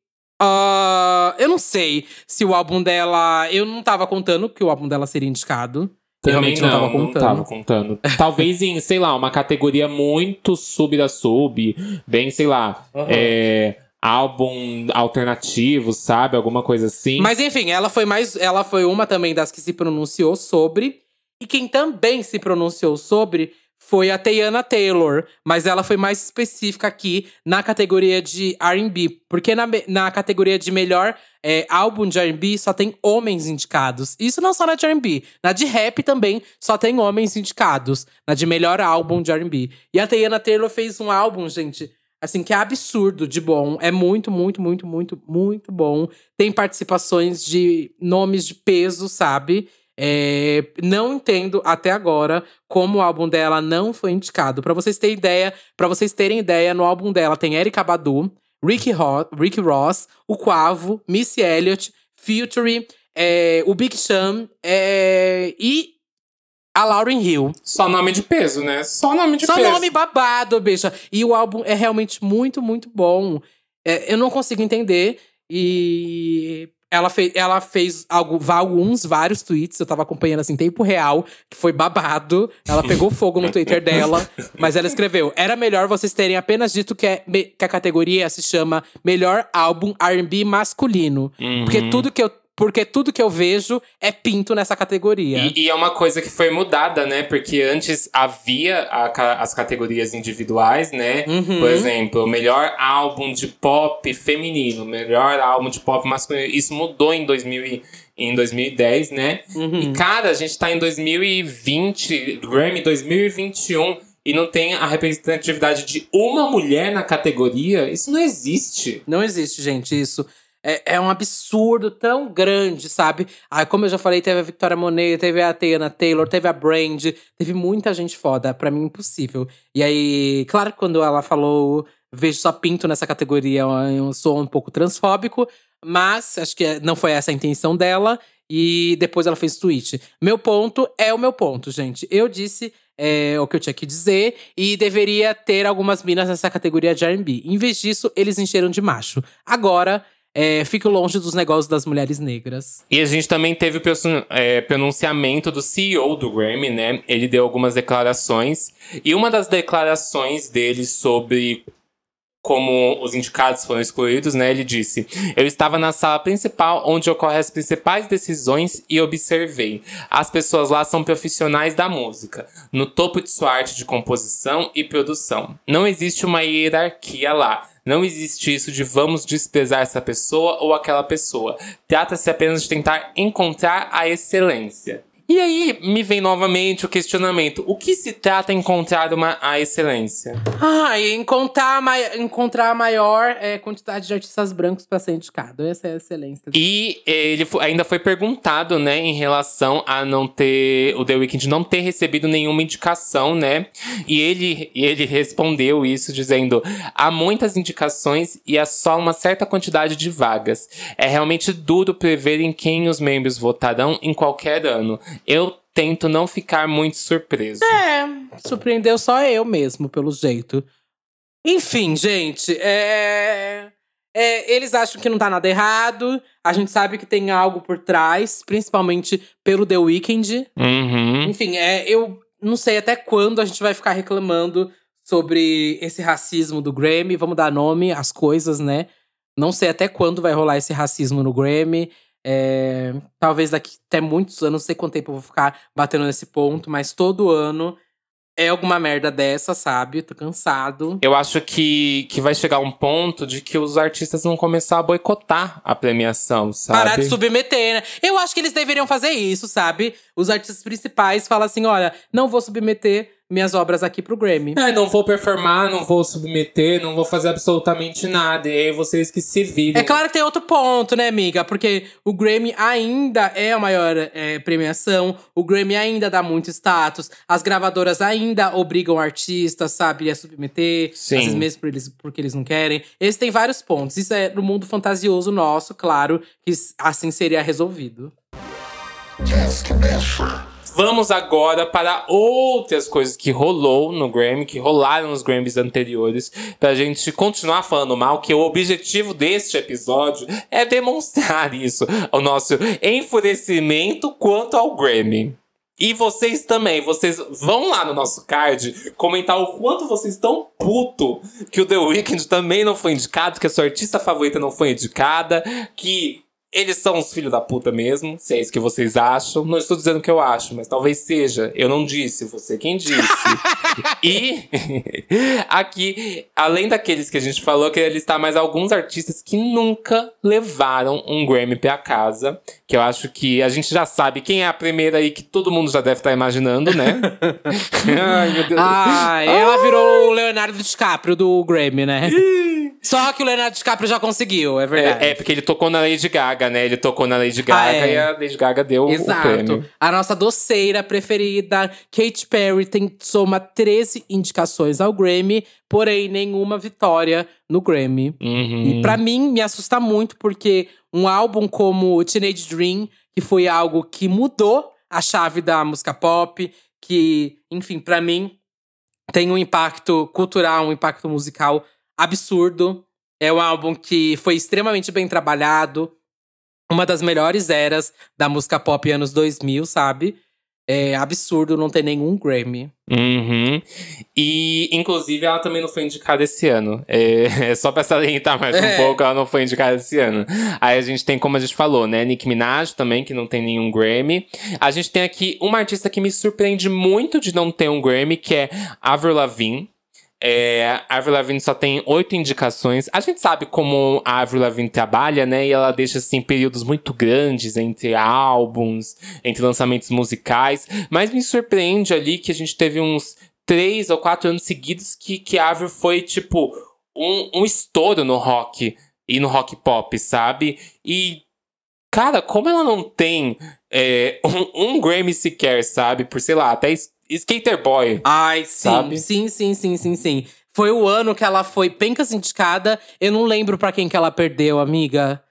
Uh, eu não sei se o álbum dela. Eu não tava contando que o álbum dela seria indicado. Também não, não, tava contando. não tava contando. Talvez em, sei lá, uma categoria muito sub da sub, bem, sei lá, uhum. é, álbum alternativo, sabe? Alguma coisa assim. Mas enfim, ela foi mais. Ela foi uma também das que se pronunciou sobre. E quem também se pronunciou sobre foi a Teyana Taylor, mas ela foi mais específica aqui na categoria de R&B, porque na, na categoria de melhor é, álbum de R&B só tem homens indicados. Isso não só na de R&B, na de rap também só tem homens indicados, na de melhor álbum de R&B. E a Teyana Taylor fez um álbum, gente, assim, que é absurdo de bom. É muito, muito, muito, muito, muito bom. Tem participações de nomes de peso, sabe? É, não entendo até agora como o álbum dela não foi indicado. Para vocês terem ideia, para vocês terem ideia, no álbum dela tem Erika Badu, Ricky, Ho Ricky Ross, o Quavo, Missy Elliott, Future, é, o Big Sean é, e a Lauryn Hill. Só nome de peso, né? Só nome de Só peso. Só nome babado, bicha. E o álbum é realmente muito, muito bom. É, eu não consigo entender. E ela, fez, ela fez algo, alguns, vários tweets, eu tava acompanhando assim, em tempo real, que foi babado. Ela pegou fogo no Twitter dela, mas ela escreveu: Era melhor vocês terem apenas dito que, é, que a categoria se chama Melhor Álbum RB Masculino. Uhum. Porque tudo que eu porque tudo que eu vejo é pinto nessa categoria. E, e, é uma coisa que foi mudada, né? Porque antes havia a, as categorias individuais, né? Uhum. Por exemplo, melhor álbum de pop feminino, melhor álbum de pop masculino. Isso mudou em 2000 em 2010, né? Uhum. E, cara, a gente tá em 2020, Grammy 2021 e não tem a representatividade de uma mulher na categoria, isso não existe. Não existe, gente, isso. É, é um absurdo tão grande, sabe? Ah, como eu já falei, teve a Victoria Monet, teve a Tiana Taylor, teve a Brand, teve muita gente foda. Pra mim, impossível. E aí, claro que quando ela falou vejo só pinto nessa categoria, eu sou um pouco transfóbico, mas acho que não foi essa a intenção dela. E depois ela fez tweet. Meu ponto é o meu ponto, gente. Eu disse é, o que eu tinha que dizer e deveria ter algumas minas nessa categoria de R&B. Em vez disso, eles encheram de macho. Agora, é, fico longe dos negócios das mulheres negras. E a gente também teve o é, pronunciamento do CEO do Grammy, né? Ele deu algumas declarações. E uma das declarações dele sobre como os indicados foram excluídos, né? Ele disse: Eu estava na sala principal onde ocorrem as principais decisões e observei. As pessoas lá são profissionais da música, no topo de sua arte de composição e produção. Não existe uma hierarquia lá. Não existe isso de vamos desprezar essa pessoa ou aquela pessoa. Trata-se apenas de tentar encontrar a excelência. E aí me vem novamente o questionamento: o que se trata encontrar uma, a excelência? Ah, encontrar, encontrar a maior é, quantidade de artistas brancos para ser indicado. Essa é a excelência. E ele ainda foi perguntado, né, em relação a não ter. O The Weeknd não ter recebido nenhuma indicação, né? E ele, ele respondeu isso dizendo: há muitas indicações e há só uma certa quantidade de vagas. É realmente duro prever em quem os membros votarão em qualquer ano eu tento não ficar muito surpreso. É, surpreendeu só eu mesmo, pelo jeito. Enfim, gente, é... é... eles acham que não tá nada errado. A gente sabe que tem algo por trás, principalmente pelo The Weeknd. Uhum. Enfim, é, eu não sei até quando a gente vai ficar reclamando sobre esse racismo do Grammy. Vamos dar nome às coisas, né? Não sei até quando vai rolar esse racismo no Grammy. É, talvez daqui até muitos anos, não sei quanto tempo eu vou ficar batendo nesse ponto, mas todo ano é alguma merda dessa, sabe? Tô cansado. Eu acho que, que vai chegar um ponto de que os artistas vão começar a boicotar a premiação, sabe? Parar de submeter, né? Eu acho que eles deveriam fazer isso, sabe? Os artistas principais falam assim: olha, não vou submeter minhas obras aqui pro Grammy. Ah, não vou performar, não vou submeter, não vou fazer absolutamente nada. E aí vocês que se virem. É claro que tem outro ponto, né, amiga? Porque o Grammy ainda é a maior é, premiação, o Grammy ainda dá muito status, as gravadoras ainda obrigam artistas, sabe, a submeter, Sim. às vezes mesmo por eles, porque eles não querem. Esse tem vários pontos. Isso é no mundo fantasioso nosso, claro, que assim seria resolvido. Vamos agora para outras coisas que rolou no Grammy, que rolaram nos Grammys anteriores, pra gente continuar falando mal, que o objetivo deste episódio é demonstrar isso, o nosso enfurecimento quanto ao Grammy. E vocês também, vocês vão lá no nosso card comentar o quanto vocês estão puto que o The Weeknd também não foi indicado, que a sua artista favorita não foi indicada, que eles são os filhos da puta mesmo, se é isso que vocês acham. Não estou dizendo que eu acho, mas talvez seja. Eu não disse, você quem disse. e aqui, além daqueles que a gente falou, eu queria listar mais alguns artistas que nunca levaram um Grammy pra casa. Que eu acho que a gente já sabe quem é a primeira aí que todo mundo já deve estar imaginando, né? Ai, meu Deus. Ah, ela virou o Leonardo DiCaprio do Grammy, né? Só que o Leonardo DiCaprio já conseguiu, é verdade. É, é, porque ele tocou na Lady Gaga, né? Ele tocou na Lady Gaga Ah, é. e a Lady Gaga deu Exato. o prêmio. A nossa doceira preferida, Katy Perry, tem, soma 13 indicações ao Grammy, porém nenhuma vitória no Grammy. Uhum. E pra mim, me assusta muito, porque um álbum como Teenage Dream, que foi algo que mudou a chave da música pop, que, enfim, pra mim, tem um impacto cultural, um impacto musical absurdo. É um álbum que foi extremamente bem trabalhado, uma das melhores eras da música pop anos 2000, sabe? É absurdo não ter nenhum Grammy. Uhum. E, inclusive, ela também não foi indicada esse ano. É, é só pra salientar mais um É. pouco, ela não foi indicada esse ano. Aí a gente tem, como a gente falou, né? Nicki Minaj também, que não tem nenhum Grammy. A gente tem aqui uma artista que me surpreende muito de não ter um Grammy, que é Avril Lavigne. É, a Avril Lavigne só tem oito indicações. A gente sabe como a Avril Lavigne trabalha, né? E ela deixa, assim, períodos muito grandes entre álbuns, entre lançamentos musicais. Mas me surpreende ali que a gente teve uns três ou quatro anos seguidos que, que a Avril foi, tipo, um, um estouro no rock e no rock pop, sabe? E, cara, como ela não tem é, um, um Grammy sequer, sabe? Por, sei lá, até Skater Boy. Ai, sim, Sabe? sim, sim, sim, sim, sim. Foi o ano que ela foi pencas indicada. Eu não lembro pra quem que ela perdeu, amiga.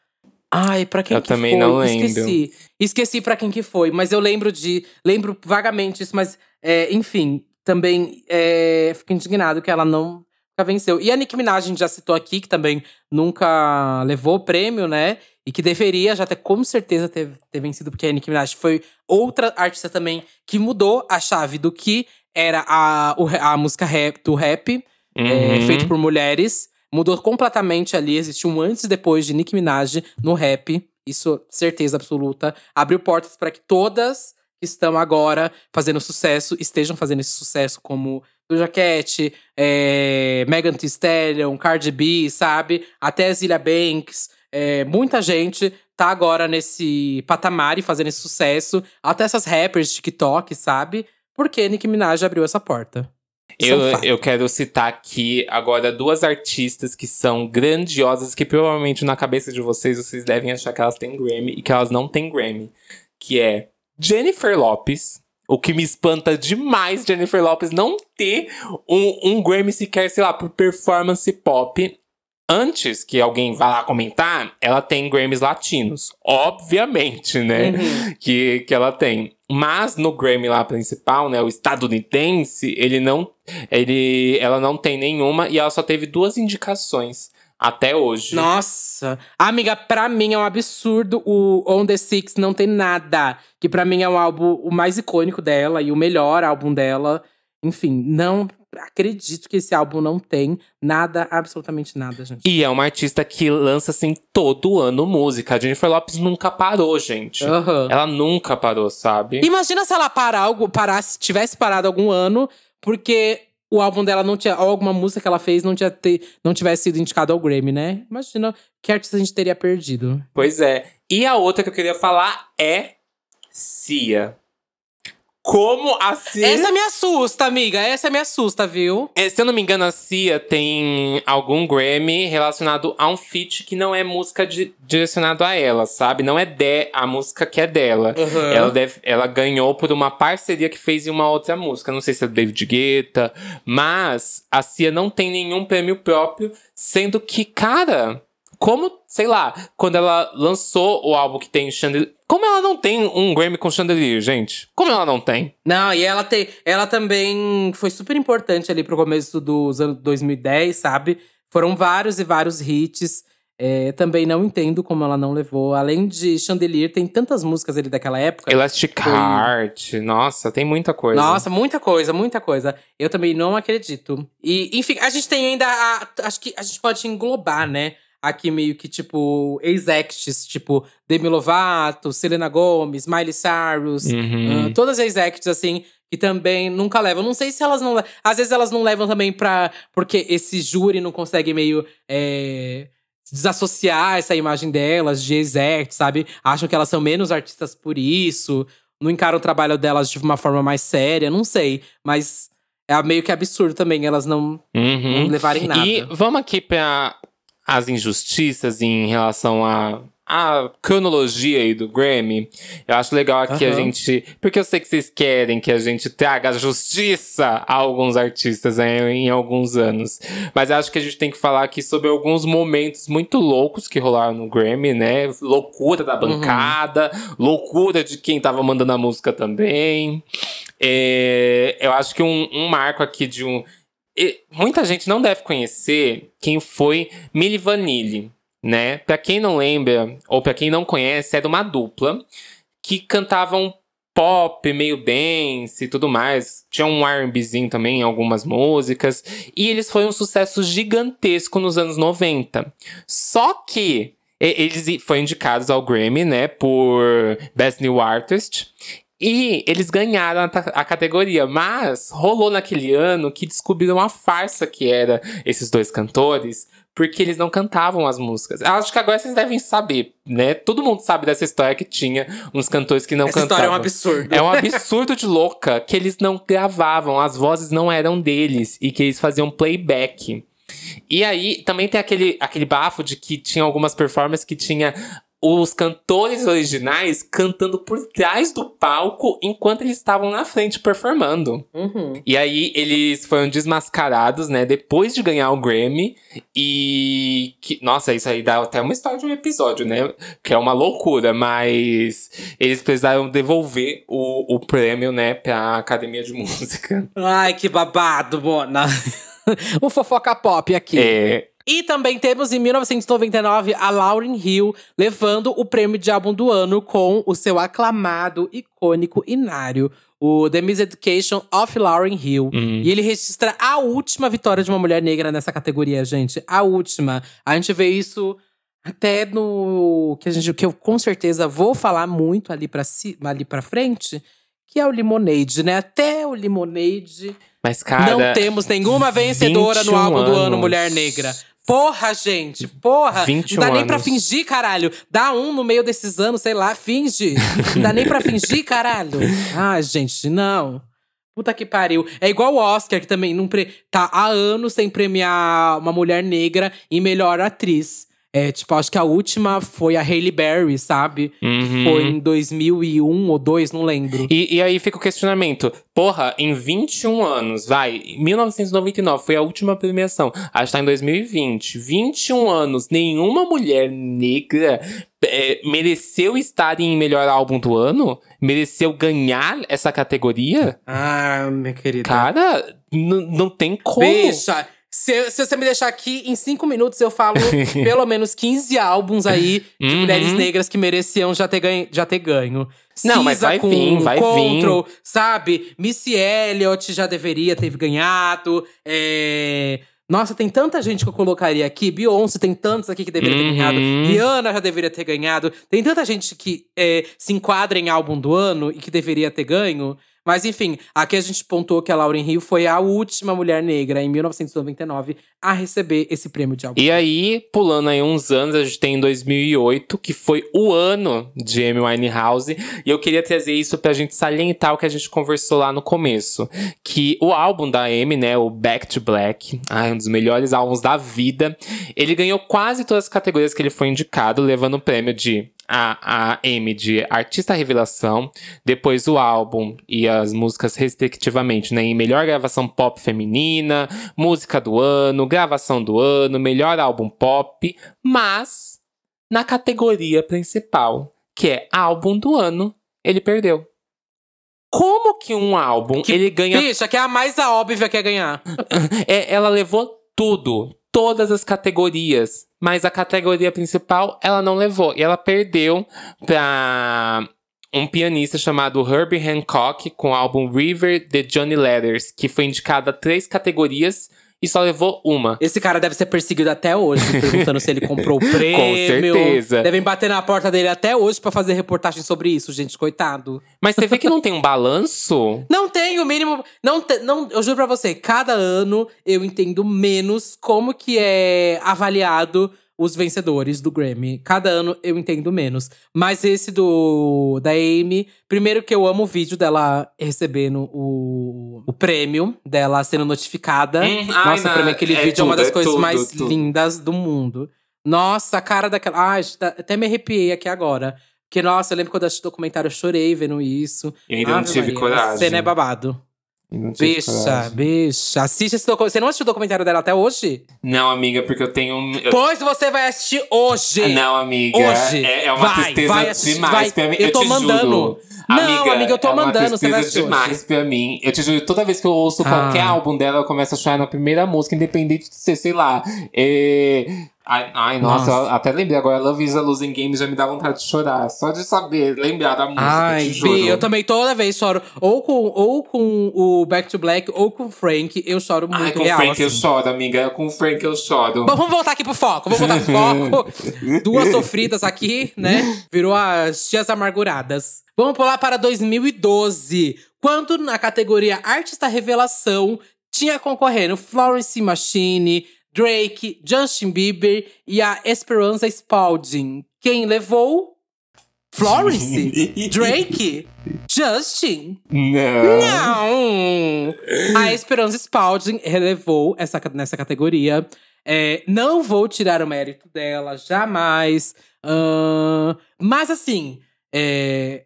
Ai, pra quem Eu que também foi? não lembro. Esqueci. Esqueci pra quem que foi, mas eu lembro de. Lembro vagamente isso, mas é, enfim, também é, fico indignado que ela não nunca venceu. E a Nicki Minaj, a gente já citou aqui, que também nunca levou o prêmio, né? E que deveria já ter, com certeza, ter, ter vencido, porque a Nicki Minaj foi outra artista também que mudou a chave do que era a, a música rap, do rap, é, Uhum. feito por mulheres. Mudou completamente ali. Existiu um antes e depois de Nicki Minaj no rap. Isso, certeza absoluta. Abriu portas para que todas que estão agora fazendo sucesso estejam fazendo esse sucesso, como Doja Cat, é, Megan Thee Stallion, Cardi B, sabe? Até Zilia Banks. É, muita gente tá agora nesse patamar e fazendo esse sucesso. Até essas rappers de TikTok, sabe? Porque Nicki Minaj abriu essa porta. É Eu, eu quero citar aqui agora duas artistas que são grandiosas, que provavelmente na cabeça de vocês, vocês devem achar que elas têm Grammy e que elas não têm Grammy. Que é Jennifer Lopes. O que me espanta demais Jennifer Lopes não ter um, um Grammy sequer, sei lá, por performance pop. Antes que alguém vá lá comentar, ela tem Grammys latinos. Obviamente, né? Uhum. que, que ela tem. Mas no Grammy lá principal, né, o estadunidense, ele não, ele, ela não tem nenhuma e ela só teve duas indicações até hoje. Nossa! Amiga, pra mim é um absurdo o On The Six não ter nada. Que pra mim é o álbum o mais icônico dela e o melhor álbum dela. Enfim, não acredito que esse álbum não tem nada, absolutamente nada, gente. E é uma artista que lança assim todo ano música. A Jennifer Lopes nunca parou, gente. Aham. Ela nunca parou, sabe? Imagina se ela parar algo, parasse, tivesse parado algum ano, porque o álbum dela não tinha, ou alguma música que ela fez não, tinha ter, não tivesse sido indicado ao Grammy, né? Imagina que artista a gente teria perdido. Pois é. E a outra que eu queria falar é Cia. Como a Cia. Essa me assusta, amiga. Essa me assusta, viu? É, se eu não me engano, a Cia tem algum Grammy relacionado a um feat que não é música di direcionado a ela, sabe? Não é de a música que é dela. Uhum. Ela, deve, ela ganhou por uma parceria que fez em uma outra música. Não sei se é do David Guetta. Mas a Cia não tem nenhum prêmio próprio, sendo que, cara. Como, sei lá, quando ela lançou o álbum que tem Chandelier. Como ela não tem um Grammy com Chandelier, gente? Como ela não tem? Não, e ela tem. Ela também foi super importante ali pro começo dos anos 2010, sabe? Foram vários e vários hits. É, também não entendo como ela não levou. Além de Chandelier, tem tantas músicas ali daquela época. Elastic Heart. Nossa, tem muita coisa. Nossa, muita coisa, muita coisa. Eu também não acredito. E, enfim, a gente tem ainda. A, acho que a gente pode englobar, né? Aqui meio que, tipo, ex-acts, tipo, Demi Lovato, Selena Gomez, Miley Cyrus, Uhum. uh, todas as ex-acts, assim, que também nunca levam. Não sei se elas não. Às vezes elas não levam também pra. Porque esse júri não consegue meio. é, desassociar essa imagem delas de ex-act, sabe? Acham que elas são menos artistas por isso. Não encaram o trabalho delas de uma forma mais séria, não sei. Mas é meio que absurdo também elas não, Uhum. não levarem nada. E vamos aqui para as injustiças em relação à a, cronologia aí do Grammy. Eu acho legal aqui a Aham. gente. Porque eu sei que vocês querem que a gente traga justiça a alguns artistas né, em alguns anos. Mas eu acho que a gente tem que falar aqui sobre alguns momentos muito loucos que rolaram no Grammy, né? Loucura da bancada, loucura de quem tava mandando a música também. É, eu acho que um, um marco aqui de um. Muita gente não deve conhecer quem foi Milli Vanilli, né? Pra quem não lembra, ou pra quem não conhece, era uma dupla que cantavam pop, meio dance e tudo mais. Tinha um R&Bzinho também em algumas músicas. E eles foram um sucesso gigantesco nos anos 90. Só que eles foram indicados ao Grammy, né? Por Best New Artist. E eles ganharam a, a categoria, mas rolou naquele ano que descobriram a farsa que era esses dois cantores, porque eles não cantavam as músicas. Acho que agora vocês devem saber, né? Todo mundo sabe dessa história que tinha uns cantores que não Essa cantavam. história é um absurdo. É um absurdo de louca que eles não gravavam, as vozes não eram deles e que eles faziam playback. E aí também tem aquele, aquele bafo de que tinha algumas performances que tinha os cantores originais cantando por trás do palco enquanto eles estavam na frente performando. Uhum. E aí eles foram desmascarados, né, depois de ganhar o Grammy. E que, nossa, isso aí dá até uma história de um episódio, né? Que é uma loucura, mas eles precisaram devolver o, o prêmio, né, pra Academia de Música. Ai, que babado, Bona. o fofoca pop aqui. É, E também temos em 1999 a Lauryn Hill levando o prêmio de álbum do ano com o seu aclamado, icônico Inário, o The Miseducation of Lauryn Hill. Hum. E ele registra a última vitória de uma mulher negra nessa categoria, gente. A última. A gente vê isso até no. Que, a gente, que eu com certeza vou falar muito ali pra, ci- ali pra frente. Que é o Lemonade, né? Até o Lemonade mas, cara. não temos nenhuma vencedora no 21 álbum do ano anos. Mulher Negra. Porra, gente, porra. 21 não dá nem pra anos. fingir, caralho. Dá um no meio desses anos, sei lá, finge. Não dá nem pra fingir, caralho. Ai, gente, não. Puta que pariu. É igual o Oscar, que também não pre... tá há anos sem premiar uma mulher negra em melhor atriz. É, tipo, acho que a última foi a Hailey Berry, sabe? Uhum. Foi em 2001 ou 2, não lembro. E, e aí fica o questionamento. Porra, em 21 anos, vai. em 1999 foi a última premiação. A gente tá em 2020. 21 anos, nenhuma mulher negra é, mereceu estar em melhor álbum do ano? Mereceu ganhar essa categoria? Ah, minha querida. Cara, não tem como. Bicha, se, se você me deixar aqui, em cinco minutos eu falo pelo menos 15 álbuns aí de Uhum. mulheres negras que mereciam já ter ganho. Já ter ganho. Não, mas Cisa vai com vir, vai Control, sabe? Missy Elliott já deveria ter ganhado. É... Nossa, tem tanta gente que eu colocaria aqui. Beyoncé tem tantos aqui que deveria ter Uhum. ganhado. Rihanna já deveria ter ganhado. Tem tanta gente que é, se enquadra em álbum do ano e que deveria ter ganho. Mas enfim, aqui a gente pontuou que a Lauryn Hill foi a última mulher negra em 1999 a receber esse prêmio de álbum. E aí, pulando aí uns anos, a gente tem em 2008, que foi o ano de Amy Winehouse. E eu queria trazer isso pra gente salientar o que a gente conversou lá no começo. Que o álbum da Amy, né, o Back to Black, um dos melhores álbuns da vida, ele ganhou quase todas as categorias que ele foi indicado, levando o prêmio de a, a Amy de Artista Revelação, depois o álbum e as músicas respectivamente, né, em melhor gravação pop feminina, música do ano, gravação do ano, melhor álbum pop, mas na categoria principal, que é álbum do ano, ele perdeu. Como que um álbum Que ele ganha Bicha, que é a mais a óbvia que é ganhar. é, ela levou tudo, todas as categorias, mas a categoria principal ela não levou. E ela perdeu pra um pianista chamado Herbie Hancock com o álbum River de Johnny Letters, que foi indicado a três categorias e só levou uma. Esse cara deve ser perseguido até hoje, perguntando se ele comprou o prêmio. certeza. Devem bater na porta dele até hoje pra fazer reportagem sobre isso, gente, coitado. Mas você vê que não tem um balanço? Não tem o mínimo. Não, te- não, eu juro pra você, cada ano eu entendo menos como que é avaliado os vencedores do Grammy. Cada ano eu entendo menos. Mas esse do da Amy, primeiro que eu amo o vídeo dela recebendo o, o prêmio, dela sendo notificada. Hum, ai, Nossa, pra não, mim aquele é vídeo é uma tudo, das é coisas tudo, mais tudo. lindas do mundo. Nossa, a cara daquela. Ai, tá- até me arrepiei aqui agora. Porque, nossa, eu lembro quando eu assisti o dodocumentário, eu chorei vendo isso. Eu ainda não Ave tive Maria, coragem. Cena é babado. Eu Bicha, bicha. Assiste esse documentário. Você não assistiu o documentário dela até hoje? Não, amiga, porque eu tenho. um- Eu... Pois você vai assistir hoje. Não, amiga. Hoje. É, é uma Vai, tristeza vai assistir, demais vai. pra mim. Eu tô te mandando. Juro. Não, amiga, eu tô é uma mandando, você vai tristeza demais hoje. pra mim. Eu te juro, toda vez que eu ouço Ah. qualquer álbum dela, eu começo a chorar na primeira música, independente de ser, sei lá. é, Ai, ai, nossa, Nossa. eu até lembrei agora, Love is a Losing Game já me dá vontade de chorar. Só de saber, lembrar da música, Ai. Bi, eu também toda vez choro. Ou com, ou com o Back to Black, ou com o Frank. Eu choro muito Ai, com o real, Frank eu assim. choro, amiga. Com o Frank eu choro. Bom, vamos voltar aqui pro foco. Vamos voltar pro foco. Duas sofridas aqui, né? Virou as tias amarguradas. Vamos pular para 2012. Quando na categoria Artista Revelação tinha concorrendo Florence Machine, Drake, Justin Bieber e a Esperanza Spalding. Quem levou? Florence? Drake? Justin? Não. Não! A Esperança Spalding relevou essa, nessa categoria. É, não vou tirar o mérito dela, jamais. Ahn, mas assim, é,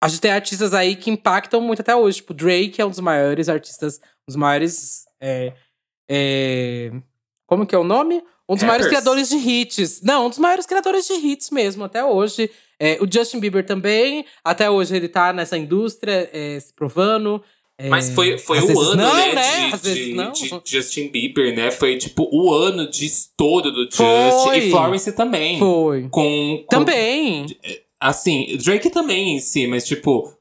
a gente tem artistas aí que impactam muito até hoje. Tipo, Drake é um dos maiores artistas, um dos maiores. é, é, como que é o nome? Um dos maiores criadores de hits. Não, um dos maiores criadores de hits mesmo, até hoje. É, o Justin Bieber também, até hoje ele tá nessa indústria é, se provando. É, Mas foi, foi o ano, não, né, né? de, de- de Justin Bieber, né? Foi tipo o ano de estouro do Justin. E Florence também. Foi. Com, com- Também. Assim, Drake também em si, mas tipo.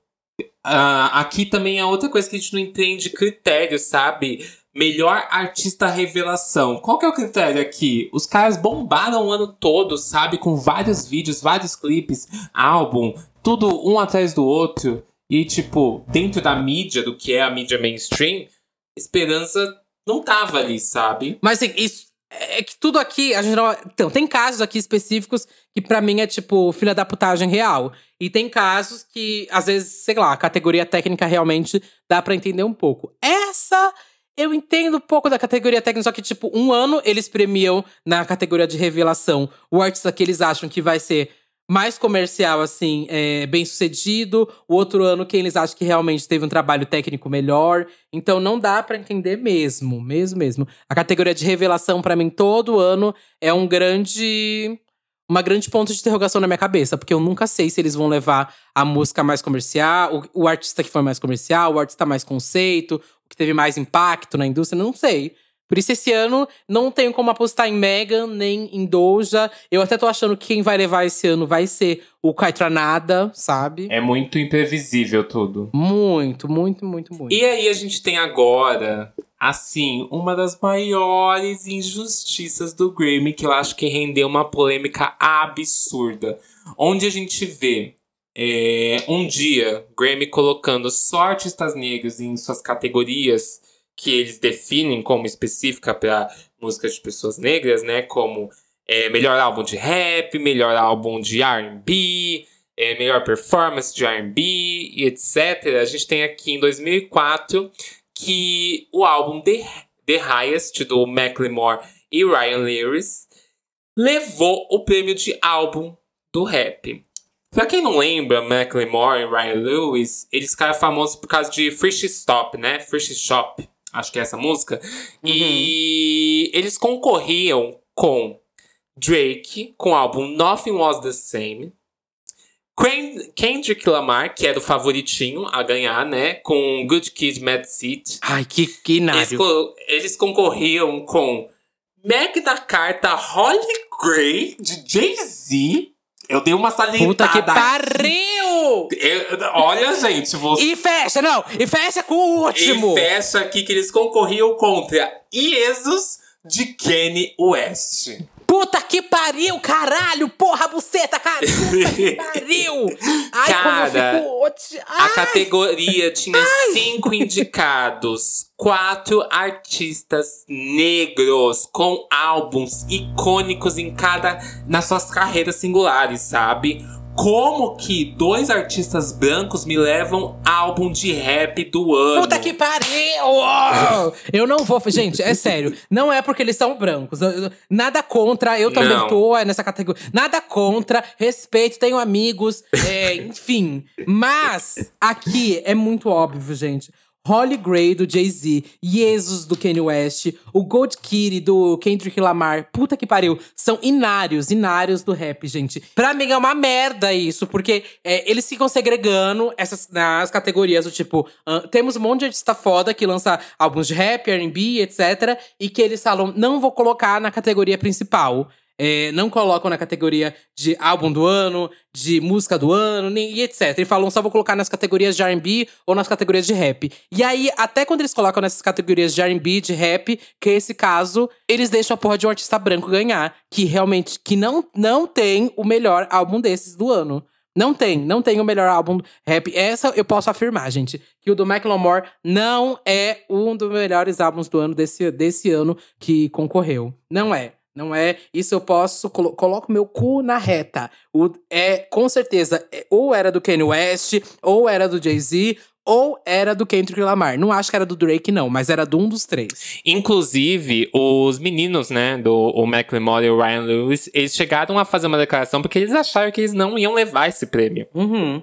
ah, aqui também é outra coisa que a gente não entende critério, sabe? Melhor artista revelação. Qual que é o critério aqui? Os caras bombaram o ano todo, sabe? Com vários vídeos, vários clipes, álbum, tudo um atrás do outro. E, tipo, dentro da mídia, do que é a mídia mainstream, Esperança não tava ali, sabe? Mas assim, isso. É que tudo aqui, a gente não. Então, tem casos aqui específicos que pra mim é tipo filha da putagem real. E tem casos que, às vezes, sei lá, a categoria técnica realmente dá pra entender um pouco. Essa. Eu entendo um pouco da categoria técnica, só que, tipo, um ano eles premiam na categoria de revelação o artista que eles acham que vai ser mais comercial, assim, é, bem sucedido. O outro ano, quem eles acham que realmente teve um trabalho técnico melhor. Então não dá pra entender mesmo, mesmo, mesmo. A categoria de revelação, pra mim, todo ano é um grande. Uma grande ponto de interrogação na minha cabeça, porque eu nunca sei se eles vão levar a música mais comercial, o, o artista que foi mais comercial, o artista mais conceito, o que teve mais impacto na indústria, não sei. Por isso, esse ano, não tenho como apostar em Megan, nem em Doja. Eu até tô achando que quem vai levar esse ano vai ser o Kaitranada, sabe? É muito imprevisível tudo. Muito, muito, muito, muito. E aí a gente tem agora, assim, uma das maiores injustiças do Grammy, que eu acho que rendeu uma polêmica absurda. Onde a gente vê é, um dia, Grammy colocando só artistas negros em suas categorias que eles definem como específica para músicas de pessoas negras, né? Como é, melhor álbum de rap, melhor álbum de R&B, é, melhor performance de R&B etc. A gente tem aqui em 2004 que o álbum The, The Highest do Macklemore e Ryan Lewis levou o prêmio de álbum do rap. Pra quem não lembra, Macklemore e Ryan Lewis, eles ficaram famosos por causa de Fresh Stop, né? Fresh Shop, acho que é essa música. Uhum. E eles concorriam com Drake, com o álbum Nothing Was The Same. Kendrick Lamar, que era o favoritinho a ganhar, né? Com Good Kid, Mad City. Ai, que, que eles, eles concorriam com Mac da Carta Holly Gray, de Jay-Z. Eu dei uma salientada. Puta que pariu! Eu, olha, gente, você... E fecha, não! E fecha com o último! E fecha aqui que eles concorriam contra Iesus de Kanye West. Puta que pariu, caralho! Porra, buceta, cara! Puta que pariu! Ai, cara, como eu fico... Ai. a categoria tinha Ai. cinco indicados. Quatro artistas negros com álbuns icônicos em cada... Nas suas carreiras singulares, sabe? Como que dois artistas brancos me levam álbum de rap do ano? Puta que pariu! eu não vou. Gente, é sério. Não é porque eles são brancos. Nada contra. Eu também não. tô nessa categoria. Nada contra. Respeito, tenho amigos. É, enfim. Mas aqui é muito óbvio, gente. Holly Gray, do Jay-Z, Jesus, do Kanye West, o Gold Kitty, do Kendrick Lamar. Puta que pariu. São inários, inários do rap, gente. Pra mim é uma merda isso, porque é, eles ficam segregando essas, nas categorias do tipo… Uh, temos um monte de artista foda que lança álbuns de rap, R&B, etc. E que eles falam, não vou colocar na categoria principal. É, não colocam na categoria de álbum do ano, de música do ano, nem, e etc. E falam só vou colocar nas categorias de RB ou nas categorias de rap. E aí, até quando eles colocam nessas categorias de RB, de rap, que é esse caso, eles deixam a porra de um artista branco ganhar. Que realmente que não, não tem o melhor álbum desses do ano. Não tem, não tem o melhor álbum rap. Essa eu posso afirmar, gente. Que o do Macklemore não é um dos melhores álbuns do ano desse, desse ano que concorreu. Não é. Não é. Isso eu posso. Colo coloco meu cu na reta. O, é, com certeza, é, ou era do Kanye West, ou era do Jay-Z, ou era do Kendrick Lamar. Não acho que era do Drake, não, mas era de um dos três. Inclusive, os meninos, né, do o McLemore e o Ryan Lewis, eles chegaram a fazer uma declaração porque eles acharam que eles não iam levar esse prêmio. Uhum.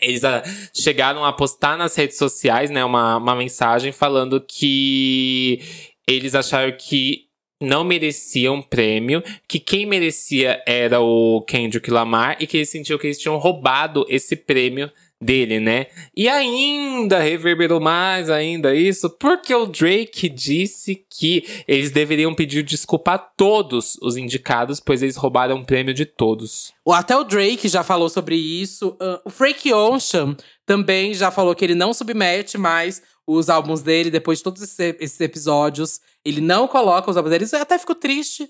Eles a, ah, chegaram a postar nas redes sociais, né, uma, uma mensagem falando que eles acharam que não mereciam prêmio, que quem merecia era o Kendrick Lamar e que eles sentiam que eles tinham roubado esse prêmio dele, né? E ainda reverberou mais ainda isso, porque o Drake disse que eles deveriam pedir desculpa a todos os indicados, pois eles roubaram o prêmio de todos. Até o Drake já falou sobre isso. O Frank Ocean também já falou que ele não submete mais os álbuns dele depois de todos esses episódios. Ele não coloca os álbuns dele. Eu até fico triste,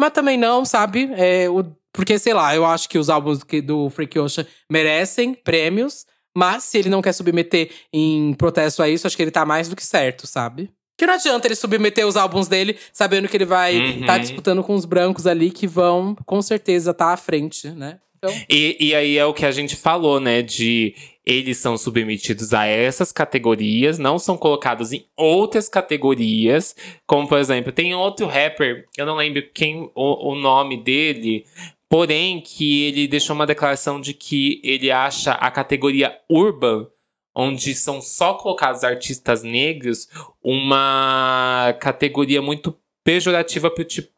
mas também não, sabe? É, o, porque, sei lá, eu acho que os álbuns do Frank Ocean merecem prêmios. Mas se ele não quer submeter em protesto a isso, acho que ele tá mais do que certo, sabe? Que não adianta ele submeter os álbuns dele sabendo que ele vai estar uhum. tá disputando com os brancos ali que vão, com certeza, estar tá à frente, né? Então... E, e aí é o que a gente falou, né? De eles são submetidos a essas categorias, não são colocados em outras categorias. Como, por exemplo, tem outro rapper, eu não lembro quem o, o nome dele, porém que ele deixou uma declaração de que ele acha a categoria urban onde são só colocados artistas negros, uma categoria muito pejorativa para o tipo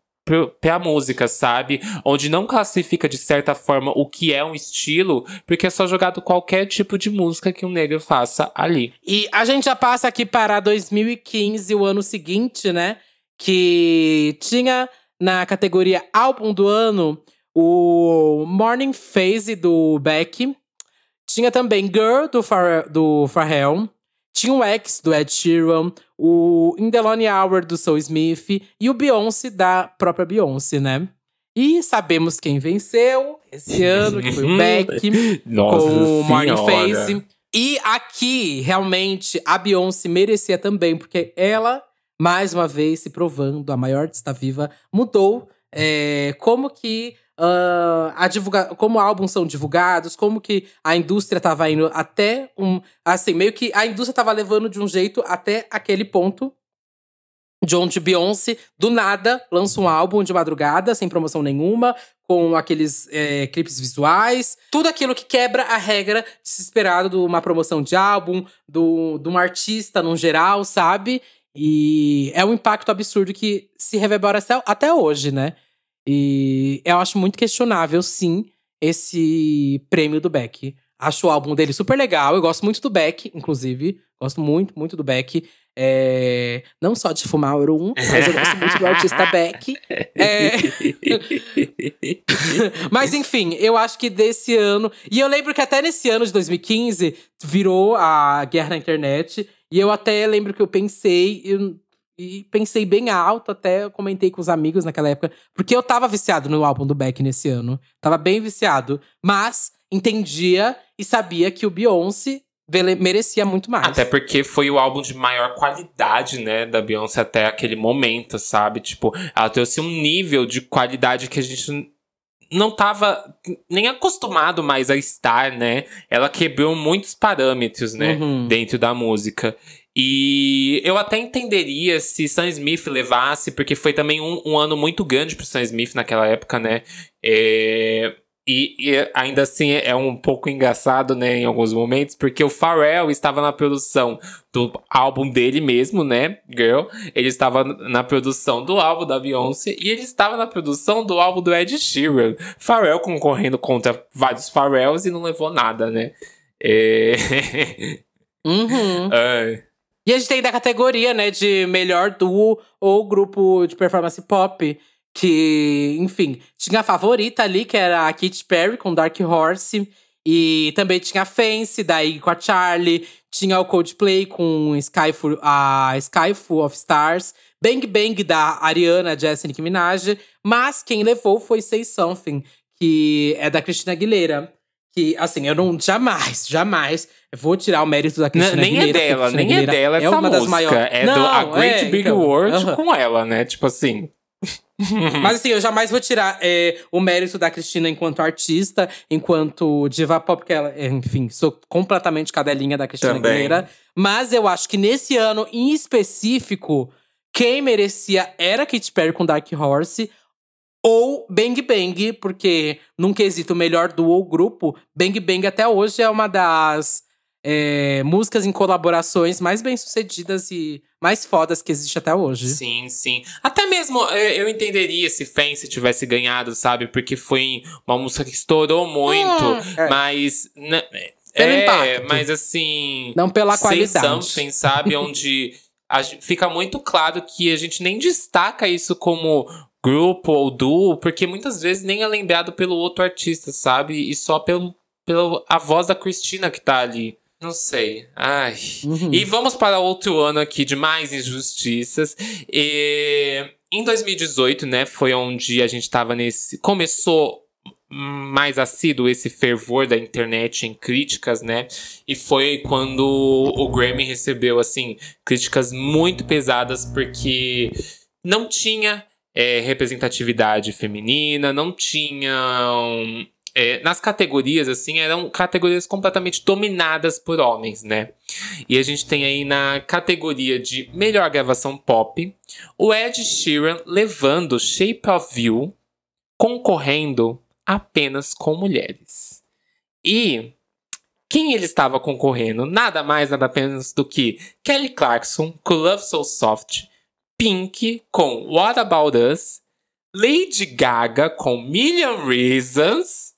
pra música, sabe? Onde não classifica de certa forma o que é um estilo, porque é só jogado qualquer tipo de música que um negro faça ali. E a gente já passa aqui para 2015, o ano seguinte, né? Que tinha na categoria álbum do ano o Morning Phase do Beck. Tinha também Girl do, Far do Pharrell. Tinha o X do Ed Sheeran, o In The Lonely Hour do Soul Smith e o Beyoncé da própria Beyoncé, né? E sabemos quem venceu. esse ano, que foi o Beck Nossa com o Morning. Face. E aqui, realmente, a Beyoncé merecia também, porque ela, mais uma vez, se provando, a maior está viva, mudou é, como que ah, a divulga como álbuns são divulgados, como que a indústria estava indo até um. Assim, meio que a indústria estava levando de um jeito até aquele ponto de onde Beyoncé, do nada, lança um álbum de madrugada, sem promoção nenhuma, com aqueles é, clipes visuais, tudo aquilo que quebra a regra desesperado de uma promoção de álbum, do, de um artista no geral, sabe? E é um impacto absurdo que se reverbera até hoje, né? E eu acho muito questionável, sim, esse prêmio do Beck. Acho o álbum dele super legal. Eu gosto muito do Beck, inclusive. Gosto muito, muito do Beck. É, não só de fumar Euro 1, mas eu gosto muito do artista Beck. É, mas enfim, eu acho que desse ano. E eu lembro que até nesse ano de 2015 virou a guerra na internet. E eu até lembro que eu pensei. eu- e pensei bem alto, até eu comentei com os amigos naquela época. Porque eu tava viciado no álbum do Beck nesse ano. Tava bem viciado. Mas entendia e sabia que o Beyoncé merecia muito mais. Até porque foi o álbum de maior qualidade, né, da Beyoncé até aquele momento, sabe? Tipo, ela trouxe um nível de qualidade que a gente não tava nem acostumado mais a estar, né? Ela quebrou muitos parâmetros, né, Uhum. dentro da música. E eu até entenderia se Sam Smith levasse, porque foi também um, um ano muito grande pro Sam Smith naquela época, né? É, e, e ainda assim é um pouco engraçado, né, em alguns momentos, porque o Pharrell estava na produção do álbum dele mesmo, né, Girl. Ele estava na produção do álbum da Beyoncé e ele estava na produção do álbum do Ed Sheeran. Pharrell concorrendo contra vários Pharrells e não levou nada, né? É... Uhum. Ai. E a gente tem da categoria, né, de melhor duo ou grupo de performance pop. Que, enfim, tinha a favorita ali, que era a Katy Perry com Dark Horse. E também tinha a Fancy, daí com a Charlie. Tinha o Coldplay com Skyful, a Skyful of Stars. Bang Bang da Ariana, Jessie Nicki Minaj. Mas quem levou foi Say Something, que é da Cristina Aguilera. Que, assim, eu não jamais, jamais vou tirar o mérito da Cristina nem é Aguilera. porque dela, Cristina nem é Aguilera dela essa é uma música. das maiores. É do A Não, Great é, Big então, World aham. com ela, né? Tipo assim. Mas assim, eu jamais vou tirar é, o mérito da Cristina enquanto artista, enquanto diva pop, porque ela, é, enfim, sou completamente cadelinha da Cristina Também. Aguilera. Mas eu acho que nesse ano, em específico, quem merecia era Katy Perry com Dark Horse. Ou Bang Bang, porque num quesito melhor duo ou grupo, Bang Bang até hoje é uma das é, músicas em colaborações mais bem-sucedidas e mais fodas que existe até hoje. Sim, sim. Até mesmo eh, eu entenderia se Fancy tivesse ganhado, sabe? Porque foi uma música que estourou muito. Hum, é. Mas. né, Pelo é, impacto. mas assim. Não pela qualidade. Something, sabe? Onde a fica muito claro que a gente nem destaca isso como grupo ou duo, porque muitas vezes nem é lembrado pelo outro artista, sabe? E só pelo, pelo a voz da Cristina que tá ali. Não sei. Ai. Uhum. E vamos para outro ano aqui de mais injustiças. E, em 2018, né, foi onde a gente tava nesse. Começou mais assíduo esse fervor da internet em críticas, né? E foi quando o Grammy recebeu, assim, críticas muito pesadas, porque não tinha é, representatividade feminina, não tinham. é, nas categorias, assim, eram categorias completamente dominadas por homens, né? E a gente tem aí na categoria de melhor gravação pop, o Ed Sheeran levando Shape of You, concorrendo apenas com mulheres. E quem ele estava concorrendo? Nada mais, nada menos do que Kelly Clarkson com Love So Soft, Pink com What About Us, Lady Gaga com Million Reasons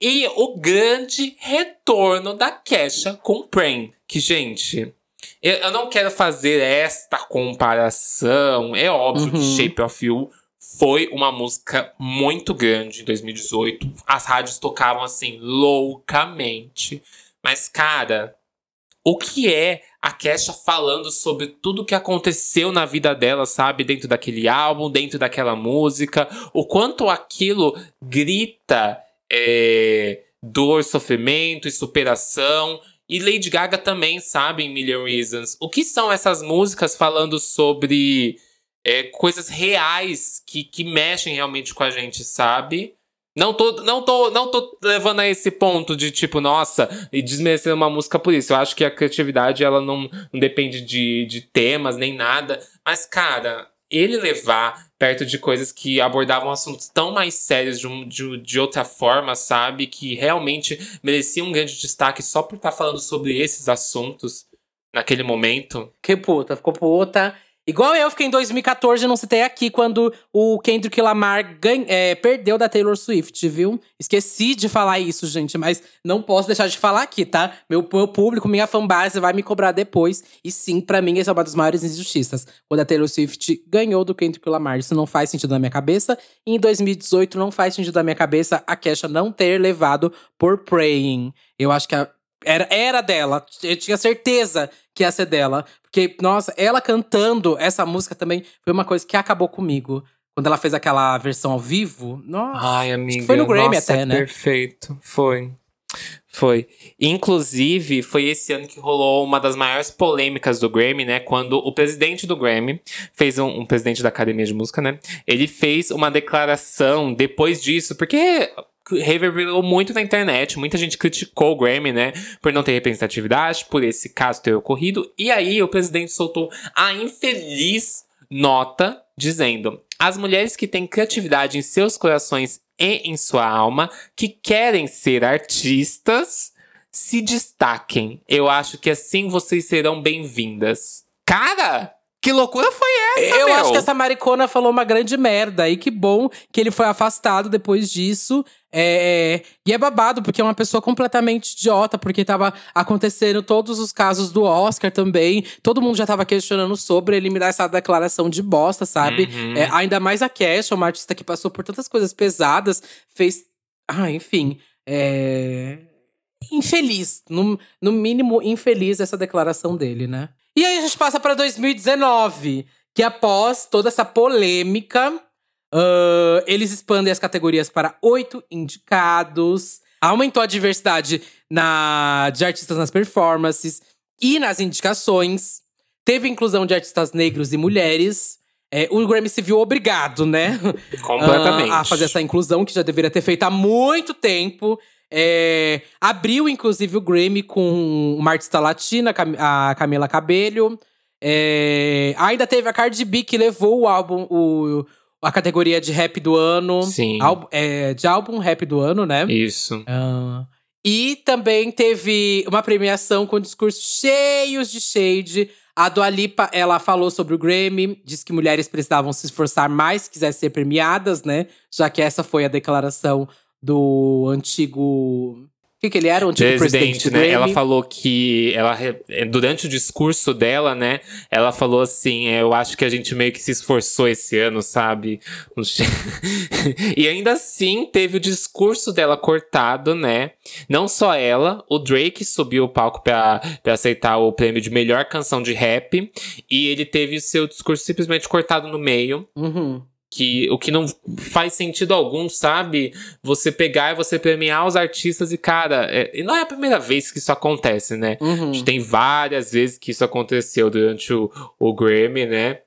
e o grande retorno da Kesha com Praying. Que, gente, eu, eu não quero fazer esta comparação. É óbvio que Uhum. Shape of You foi uma música muito grande em 2018. As rádios tocavam assim loucamente. Mas, cara, o que é a Kesha falando sobre tudo que aconteceu na vida dela, sabe? Dentro daquele álbum, dentro daquela música. O quanto aquilo grita é, dor, sofrimento e superação. E Lady Gaga também, sabe, em Million Reasons. O que são essas músicas falando sobre é, coisas reais que, que mexem realmente com a gente, sabe? Não tô, não, tô, não tô levando a esse ponto de tipo, nossa, e desmerecendo uma música por isso. Eu acho que a criatividade, ela não, não depende de, de temas nem nada. Mas, cara, ele levar perto de coisas que abordavam assuntos tão mais sérios de, um, de, de outra forma, sabe? Que realmente merecia um grande destaque só por estar tá falando sobre esses assuntos naquele momento. Que puta, ficou puta. Igual eu fiquei em 2014, não citei aqui, quando o Kendrick Lamar ganha, é, perdeu da Taylor Swift, viu? Esqueci de falar isso, gente, mas não posso deixar de falar aqui, tá? Meu, meu público, minha fanbase vai me cobrar depois. E sim, para mim, essa é uma das maiores injustiças. Quando a Taylor Swift ganhou do Kendrick Lamar. Isso não faz sentido na minha cabeça. E em 2018, não faz sentido na minha cabeça a Kesha não ter levado por Praying. Eu acho que a era, era dela. Eu tinha certeza que ia ser dela. Porque, nossa, ela cantando essa música também foi uma coisa que acabou comigo. Quando ela fez aquela versão ao vivo. Nossa. Ai, amiga. Foi no Grammy nossa, até, é né? Perfeito. Foi. Foi. Inclusive, foi esse ano que rolou uma das maiores polêmicas do Grammy, né? Quando o presidente do Grammy fez um, um, presidente da Academia de Música, né? Ele fez uma declaração depois disso, porque reverberou muito na internet. Muita gente criticou o Grammy, né? Por não ter representatividade, por esse caso ter ocorrido. E aí o presidente soltou a infeliz nota dizendo: as mulheres que têm criatividade em seus corações e em sua alma, que querem ser artistas, se destaquem. Eu acho que assim vocês serão bem-vindas. Cara, que loucura foi essa, Eu meu? acho que essa maricona falou uma grande merda. E que bom que ele foi afastado depois disso. É, é, e é babado, porque é uma pessoa completamente idiota, porque tava acontecendo todos os casos do Oscar também. Todo mundo já tava questionando sobre ele me dar essa declaração de bosta, sabe? Uhum. É, ainda mais a Cash, uma artista que passou por tantas coisas pesadas, fez. Ah, enfim. É. Infeliz. No, no mínimo, infeliz essa declaração dele, né? E aí a gente passa pra 2019, que após toda essa polêmica. Uh, eles expandem as categorias para oito indicados. Aumentou a diversidade na, de artistas nas performances e nas indicações. Teve inclusão de artistas negros e mulheres. É, o Grammy se viu obrigado, né? Completamente. Uh, a fazer essa inclusão, que já deveria ter feito há muito tempo. É, abriu, inclusive, o Grammy com uma artista latina, a Camila Cabello. É, ainda teve a Cardi B, que levou o álbum, o, a categoria de rap do ano. Sim. Álbum, é, de álbum rap do ano, né? Isso. Uh, e também teve uma premiação com discursos cheios de shade. A Dua Lipa, ela falou sobre o Grammy, disse que mulheres precisavam se esforçar mais se quisessem ser premiadas, né? Já que essa foi a declaração do antigo o que, que ele era? O antigo presidente, presidente né? Ela falou que ela durante o discurso dela, né? Ela falou assim: é, eu acho que a gente meio que se esforçou esse ano, sabe? e ainda assim teve o discurso dela cortado, né? Não só ela, o Drake subiu o palco para aceitar o prêmio de melhor canção de rap e ele teve o seu discurso simplesmente cortado no meio. Uhum que o que não faz sentido algum, sabe? Você pegar e você premiar os artistas e, cara, é, e não é a primeira vez que isso acontece, né? Uhum. A gente tem várias vezes que isso aconteceu durante o, o Grammy, né?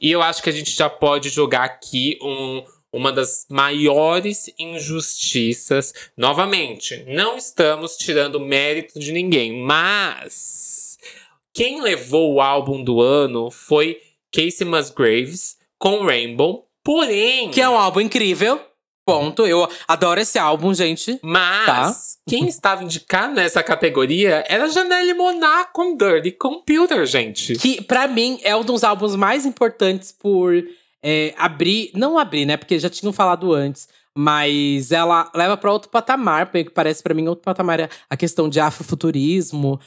E eu acho que a gente já pode jogar aqui um, uma das maiores injustiças. Novamente, não estamos tirando mérito de ninguém, mas quem levou o álbum do ano foi Casey Musgraves com Rainbow. Porém. Que é um álbum incrível. Ponto. Eu adoro esse álbum, gente. Mas tá. quem estava indicado nessa categoria era Janelle Monáe com Dirty Computer, gente. Que, para mim, é um dos álbuns mais importantes por é, abrir. Não abrir, né? Porque já tinham falado antes. Mas ela leva para outro patamar, porque parece para mim outro patamar é a questão de afrofuturismo.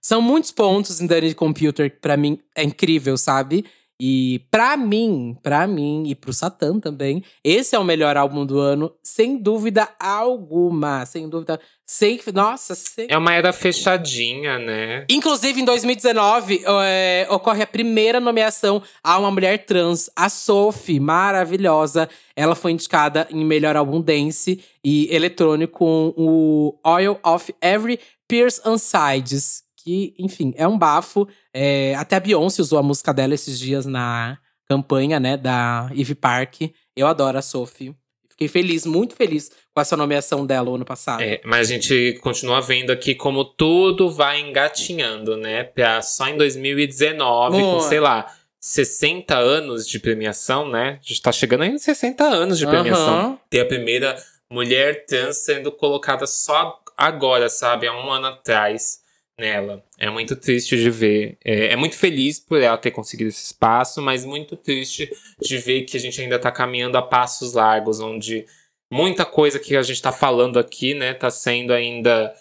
São muitos pontos em Dirty Computer que pra mim é incrível, sabe? E pra mim, pra mim e pro Satã também, esse é o melhor álbum do ano, sem dúvida alguma. Sem dúvida. Sem, nossa, sem... É uma era fechadinha, né? Inclusive, em 2019, é, ocorre a primeira nomeação a uma mulher trans, a Sophie, maravilhosa. Ela foi indicada em melhor álbum dance e eletrônico com o Oil of Every Pierce and Sides, que, enfim, é um bafo. É, até a Beyoncé usou a música dela esses dias na campanha, né, da Eve Park. Eu adoro a Sophie. Fiquei feliz, muito feliz com essa nomeação dela o ano passado. É, mas a gente continua vendo aqui como tudo vai engatinhando, né? Pra só em 2019, com, sei lá, 60 anos de premiação, né? A gente tá chegando em 60 anos de premiação. Uhum. Ter a primeira mulher trans sendo colocada só agora, sabe? Há um ano atrás nela. É muito triste de ver. É, é, muito feliz por ela ter conseguido esse espaço, mas muito triste de ver que a gente ainda está caminhando a passos largos, onde muita coisa que a gente está falando aqui, né, tá sendo ainda.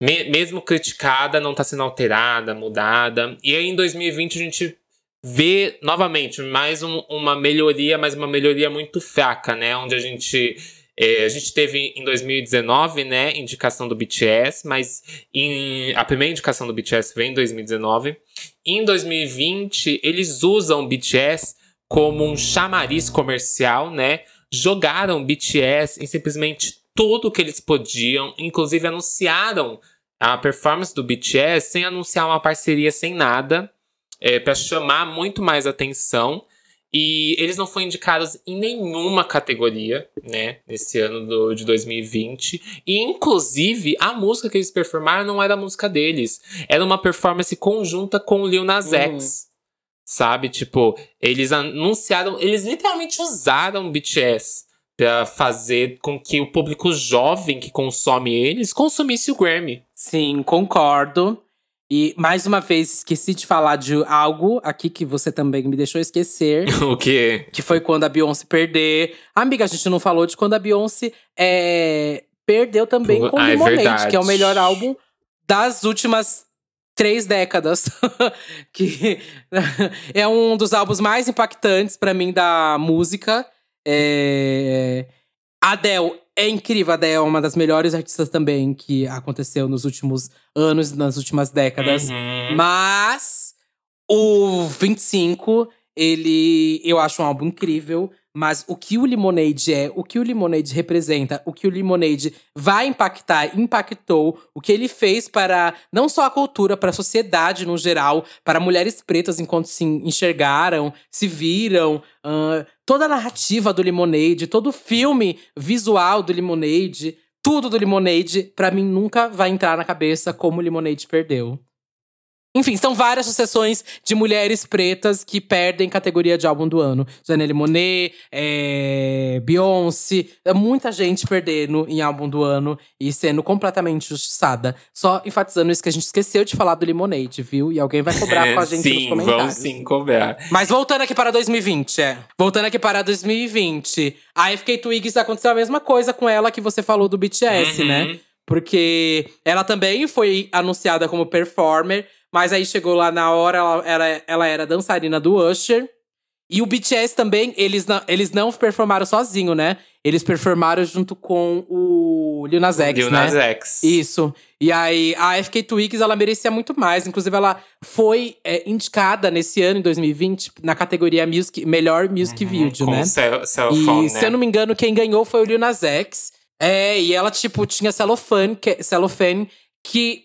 Me, mesmo criticada, não está sendo alterada, mudada. E aí em 2020 a gente vê novamente mais um, uma melhoria, mas uma melhoria muito fraca, né? Onde a gente é, a gente teve em 2019, né, indicação do BTS, mas em, a primeira indicação do BTS vem em 2019. Em 2020, eles usam o BTS como um chamariz comercial, né? Jogaram BTS em simplesmente tudo que eles podiam, inclusive anunciaram a performance do BTS sem anunciar uma parceria, sem nada, é, para chamar muito mais atenção. E eles não foram indicados em nenhuma categoria, né, nesse ano do, de 2020. E, inclusive, a música que eles performaram não era a música deles. Era uma performance conjunta com o Lil Nas X. Uhum. Sabe? Tipo, eles anunciaram, eles literalmente usaram o BTS para fazer com que o público jovem que consome eles consumisse o Grammy. Sim, concordo. E mais uma vez esqueci de falar de algo aqui que você também me deixou esquecer. o quê? Que foi quando a Beyoncé perder. Amiga, a gente não falou de quando a Beyoncé é, perdeu também com ah, Lemonade, é que é o melhor álbum das últimas três décadas. que é um dos álbuns mais impactantes para mim da música. É... Adele é incrível, a Adele é uma das melhores artistas também que aconteceu nos últimos anos, nas últimas décadas. Uhum. Mas o 25, ele eu acho um álbum incrível. Mas o que o Lemonade é, o que o Lemonade representa, o que o Lemonade vai impactar, impactou, o que ele fez para não só a cultura, para a sociedade no geral, para mulheres pretas enquanto se enxergaram, se viram, uh, toda a narrativa do Lemonade, todo o filme visual do Lemonade, tudo do Lemonade, para mim nunca vai entrar na cabeça como o Lemonade perdeu. Enfim, são várias sucessões de mulheres pretas que perdem categoria de álbum do ano. Janelle Monet, é, Beyoncé, muita gente perdendo em álbum do ano e sendo completamente justiçada. Só enfatizando isso que a gente esqueceu de falar do Lemonade, viu? E alguém vai cobrar com a gente sim, nos comentários. Vamos sim cobrar. Mas voltando aqui para 2020, é. Voltando aqui para 2020. A FK Twigs aconteceu a mesma coisa com ela que você falou do BTS, uhum. né? Porque ela também foi anunciada como performer, mas aí chegou lá na hora, ela, ela, ela era dançarina do Usher. E o BTS também, eles não, eles não performaram sozinho, né? Eles performaram junto com o Lil Nas X, Lil né? Nas X. Isso. E aí, a FK Twigs, ela merecia muito mais. Inclusive, ela foi é, indicada nesse ano, em 2020, na categoria music, Melhor Music uhum, Video, né? Cell, cell phone, e, né? se eu não me engano, quem ganhou foi o Lil Nas X. É, e ela, tipo, tinha celofane, que, celofane que,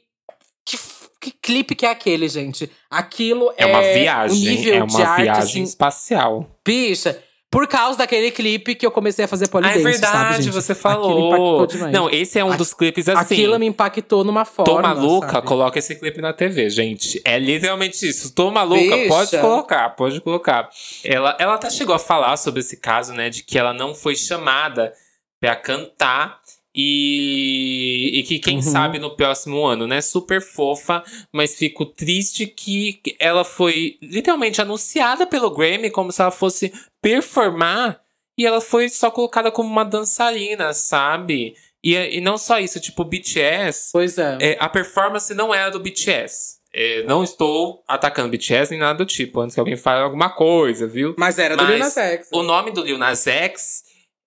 que que clipe que é aquele, gente? Aquilo é, é uma viagem, nível é uma de arte, viagem assim, espacial. Bicha, por causa daquele clipe que eu comecei a fazer polidense, ah, é verdade, sabe, você falou. Não, esse é um dos clipes assim. Aquilo me impactou numa forma. Tô maluca, sabe? coloca esse clipe na TV, gente. É literalmente isso. Tô maluca, Bicha. pode colocar, pode colocar. Ela, ela até chegou a falar sobre esse caso, né, de que ela não foi chamada para cantar e, e que quem uhum. sabe no próximo ano, né? Super fofa, mas fico triste que ela foi literalmente anunciada pelo Grammy como se ela fosse performar e ela foi só colocada como uma dançarina, sabe? E, e não só isso, tipo, o BTS. Pois é. é. A performance não era do BTS. É, não estou atacando BTS nem nada do tipo, antes que alguém fale alguma coisa, viu? Mas era do Mas Lil Nas X. O nome do Lil Nas X,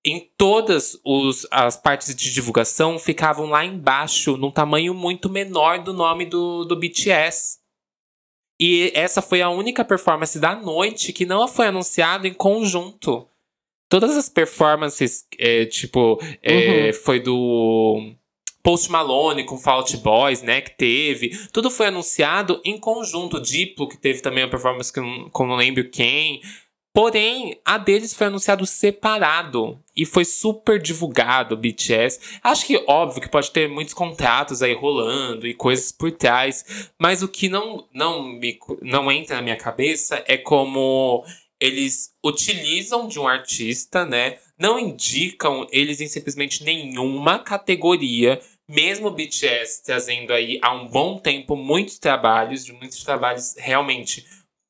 em todas os, as partes de divulgação, ficavam lá embaixo, num tamanho muito menor do nome do, do BTS. E essa foi a única performance da noite que não foi anunciada em conjunto. Todas as performances, é, tipo, é, Uhum. foi do Post Malone com Fall Out Boys, né, que teve. Tudo foi anunciado em conjunto. Diplo, que teve também uma performance que eu não, que não lembro quem. Porém, a deles foi anunciado separado e foi super divulgado, BTS. Acho que óbvio que pode ter muitos contratos aí rolando e coisas por trás, mas o que não não me não entra na minha cabeça é como eles utilizam de um artista, né? Não indicam eles em simplesmente nenhuma categoria, mesmo o BTS trazendo aí há um bom tempo muitos trabalhos, de muitos trabalhos realmente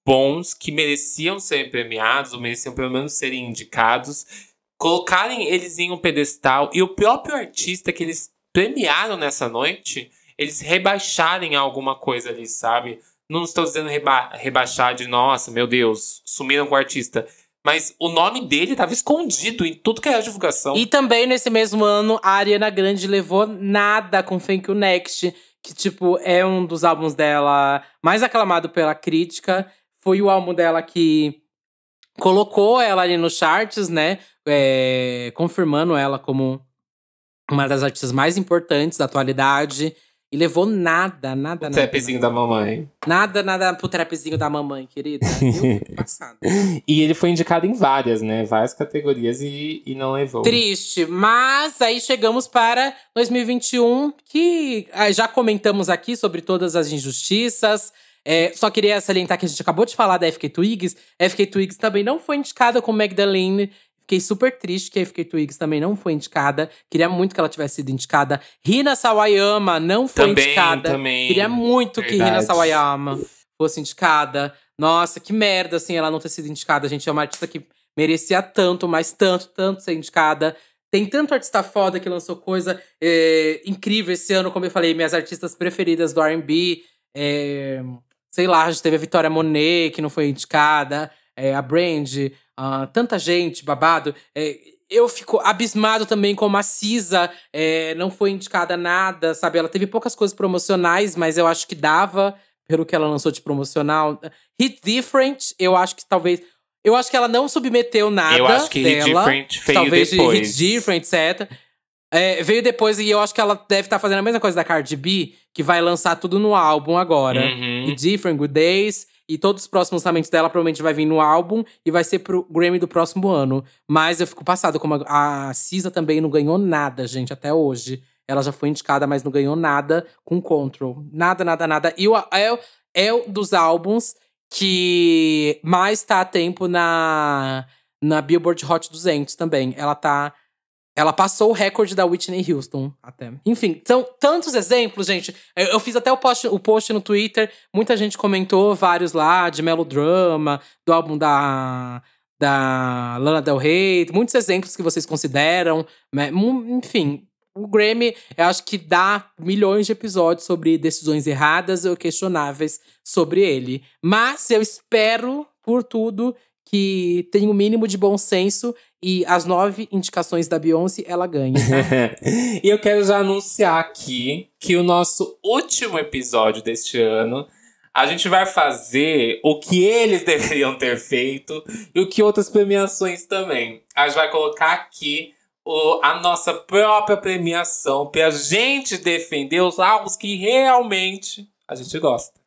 bons que mereciam ser premiados, ou mereciam pelo menos serem indicados, colocarem eles em um pedestal e o próprio artista que eles premiaram nessa noite, eles rebaixarem alguma coisa ali, sabe? Não estou dizendo reba rebaixar de nossa, meu Deus, sumiram com o artista. Mas o nome dele estava escondido em tudo que era divulgação. E também nesse mesmo ano, a Ariana Grande levou nada com Thank You Next, que, tipo, é um dos álbuns dela mais aclamado pela crítica. Foi o álbum dela que colocou ela ali nos charts, né? É, confirmando ela como uma das artistas mais importantes da atualidade. E levou nada, nada, o nada. trapzinho da mamãe. Nada, nada pro trapzinho da mamãe, querida. Eu. E ele foi indicado em várias, né? Várias categorias e, e não levou. Triste, mas aí chegamos para 2021, que ah, já comentamos aqui sobre todas as injustiças. É, só queria salientar que a gente acabou de falar da FK Twigs. A FK Twigs também não foi indicada com Magdalene. Fiquei super triste que a FK Twigs também não foi indicada. Queria muito que ela tivesse sido indicada. Rina Sawayama não foi Também, indicada. também. Queria muito que Rina Verdade. Sawayama fosse indicada. Nossa, que merda, assim, ela não ter sido indicada. A gente é uma artista que merecia tanto, mas tanto, tanto ser indicada. Tem tanto artista foda que lançou coisa é, incrível esse ano, como eu falei, minhas artistas preferidas do RB. É, sei lá, a gente teve a Vitória Monet, que não foi indicada, é, a Brand, ah, tanta gente, babado. É, eu fico abismado também como a Cisa é, não foi indicada nada, sabe? Ela teve poucas coisas promocionais, mas eu acho que dava, pelo que ela lançou de promocional. Hit Different, eu acho que talvez. Eu acho que ela não submeteu nada. Eu acho que Hit dela, Different veio talvez de depois. Hit Different, etc. É, veio depois e eu acho que ela deve estar fazendo a mesma coisa da Cardi B, que vai lançar tudo no álbum agora. Uhum. E Different, Good Days. E todos os próximos lançamentos dela provavelmente vai vir no álbum e vai ser pro Grammy do próximo ano. Mas eu fico passado, como a, a Cisa também não ganhou nada, gente, até hoje. Ela já foi indicada, mas não ganhou nada com Control. Nada, nada, nada. E o, é, é um dos álbuns que mais tá a tempo na, na Billboard Hot 200 também. Ela tá. Ela passou o recorde da Whitney Houston até. Enfim, são tantos exemplos, gente. Eu, eu fiz até o post, o post no Twitter. Muita gente comentou vários lá, de melodrama, do álbum da, da Lana Del Rey. Muitos exemplos que vocês consideram. né? Enfim, o Grammy, eu acho que dá milhões de episódios sobre decisões erradas ou questionáveis sobre ele. Mas eu espero, por tudo, que tenha o mínimo de bom senso e as nove indicações da Beyoncé ela ganha. e eu quero já anunciar aqui que o nosso último episódio deste ano a gente vai fazer o que eles deveriam ter feito e o que outras premiações também. A gente vai colocar aqui o- a nossa própria premiação pra gente defender os álbuns que realmente a gente gosta.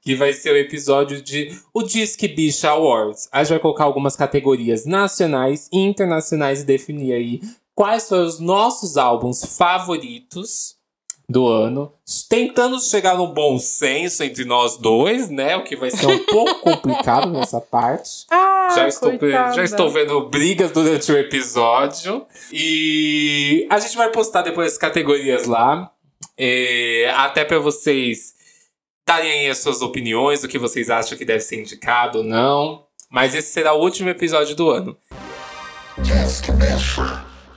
Que vai ser o episódio de o Disque Bicha Awards. A gente vai colocar algumas categorias nacionais e internacionais e definir aí quais foram os nossos álbuns favoritos do ano, tentando chegar no bom senso entre nós dois, né? O que vai ser um pouco complicado nessa parte. Ah, Já estou, já estou vendo brigas durante o episódio. E a gente vai postar depois as categorias lá. é, até para vocês darem aí as suas opiniões, o que vocês acham que deve ser indicado ou não. Mas esse será o último episódio do ano.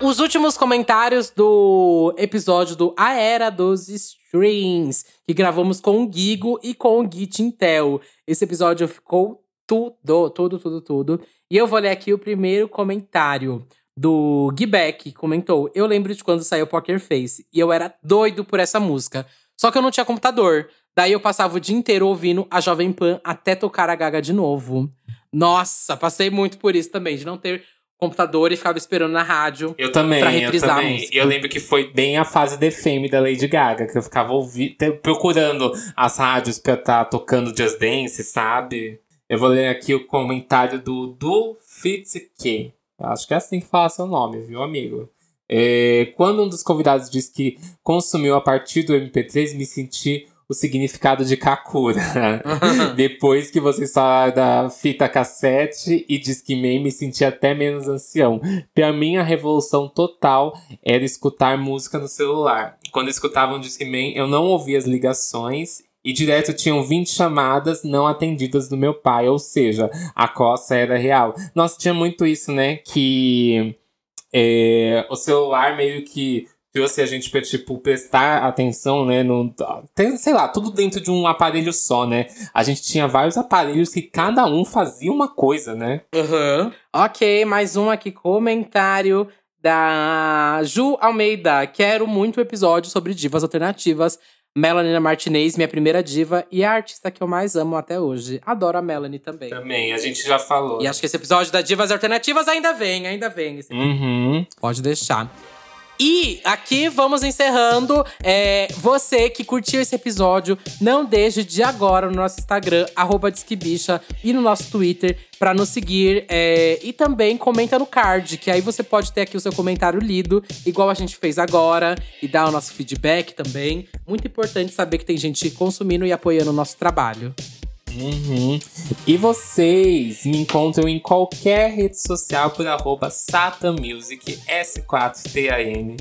os últimos comentários do episódio do A Era dos Streams, que gravamos com o Gigo e com o Git Intel. Esse episódio ficou tudo, tudo, tudo, tudo. E eu vou ler aqui o primeiro comentário do Gui comentou: Eu lembro de quando saiu Poker Face e eu era doido por essa música. Só que eu não tinha computador. Daí eu passava o dia inteiro ouvindo a Jovem Pan até tocar a gaga de novo. Nossa, passei muito por isso também, de não ter computador e ficava esperando na rádio. Eu também, pra reprisar eu também. Eu lembro que foi bem a fase de fame da Lady Gaga, que eu ficava ouvindo, procurando as rádios pra estar tá tocando Just Dance, sabe? Eu vou ler aqui o comentário do Du Fitzke. Acho que é assim que fala seu nome, viu, amigo? É, quando um dos convidados disse que consumiu a partir do MP3, me senti o significado de Kakura. Depois que vocês falaram da fita cassete e Discman, me senti até menos ancião. Pra mim, a revolução total era escutar música no celular. Quando eu escutava um Discman, eu não ouvia as ligações e direto tinham 20 chamadas não atendidas do meu pai, ou seja, a coça era real. Nossa, tinha muito isso, né? Que é, o celular meio que trouxe a gente tipo, prestar atenção, né? No, tem, sei lá, tudo dentro de um aparelho só, né? A gente tinha vários aparelhos que cada um fazia uma coisa, né? Uhum. Ok, mais um aqui, comentário da Ju Almeida. Quero muito episódio sobre divas alternativas. Melanie Martinez, minha primeira diva e a artista que eu mais amo até hoje. Adoro a Melanie também. Também, a gente já falou. E acho que esse episódio da Divas Alternativas ainda vem, ainda vem. Uhum. Pode deixar. E aqui vamos encerrando. É, você que curtiu esse episódio, não deixe de agora no nosso Instagram, Disquebicha, e no nosso Twitter para nos seguir. É, e também comenta no card, que aí você pode ter aqui o seu comentário lido, igual a gente fez agora, e dar o nosso feedback também. Muito importante saber que tem gente consumindo e apoiando o nosso trabalho. Uhum. E vocês me encontram em qualquer rede social por arroba Satanmusic, S4TAN.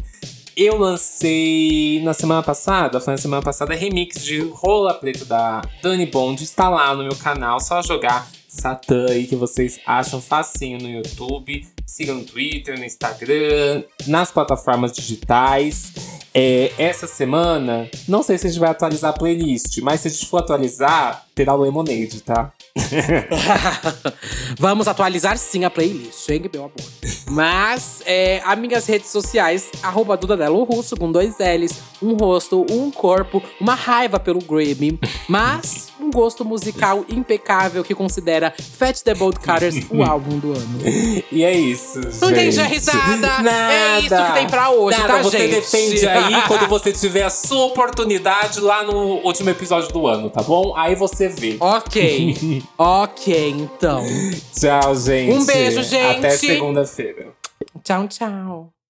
Eu lancei na semana passada, foi na semana passada, remix de Rola Preto da Dani Bond. Está lá no meu canal, só jogar Satã aí que vocês acham facinho no YouTube. Siga no Twitter, no Instagram, nas plataformas digitais. É, essa semana, não sei se a gente vai atualizar a playlist, mas se a gente for atualizar, terá o Lemonade, tá? Vamos atualizar sim a playlist, hein, meu amor. Mas, é, as minhas redes sociais, arroba Dudadelo Russo, com dois L's, um rosto, um corpo, uma raiva pelo Grammy, mas um gosto musical impecável que considera Fat the Bold Cutters o álbum do ano. E é isso, Não tem risada! Nada, é isso que tem pra hoje, nada, tá, você gente? defende aí quando você tiver a sua oportunidade lá no último episódio do ano, tá bom? Aí você vê. Ok. ok, então. Tchau, gente. Um beijo, gente. Até segunda-feira. Tchau, tchau.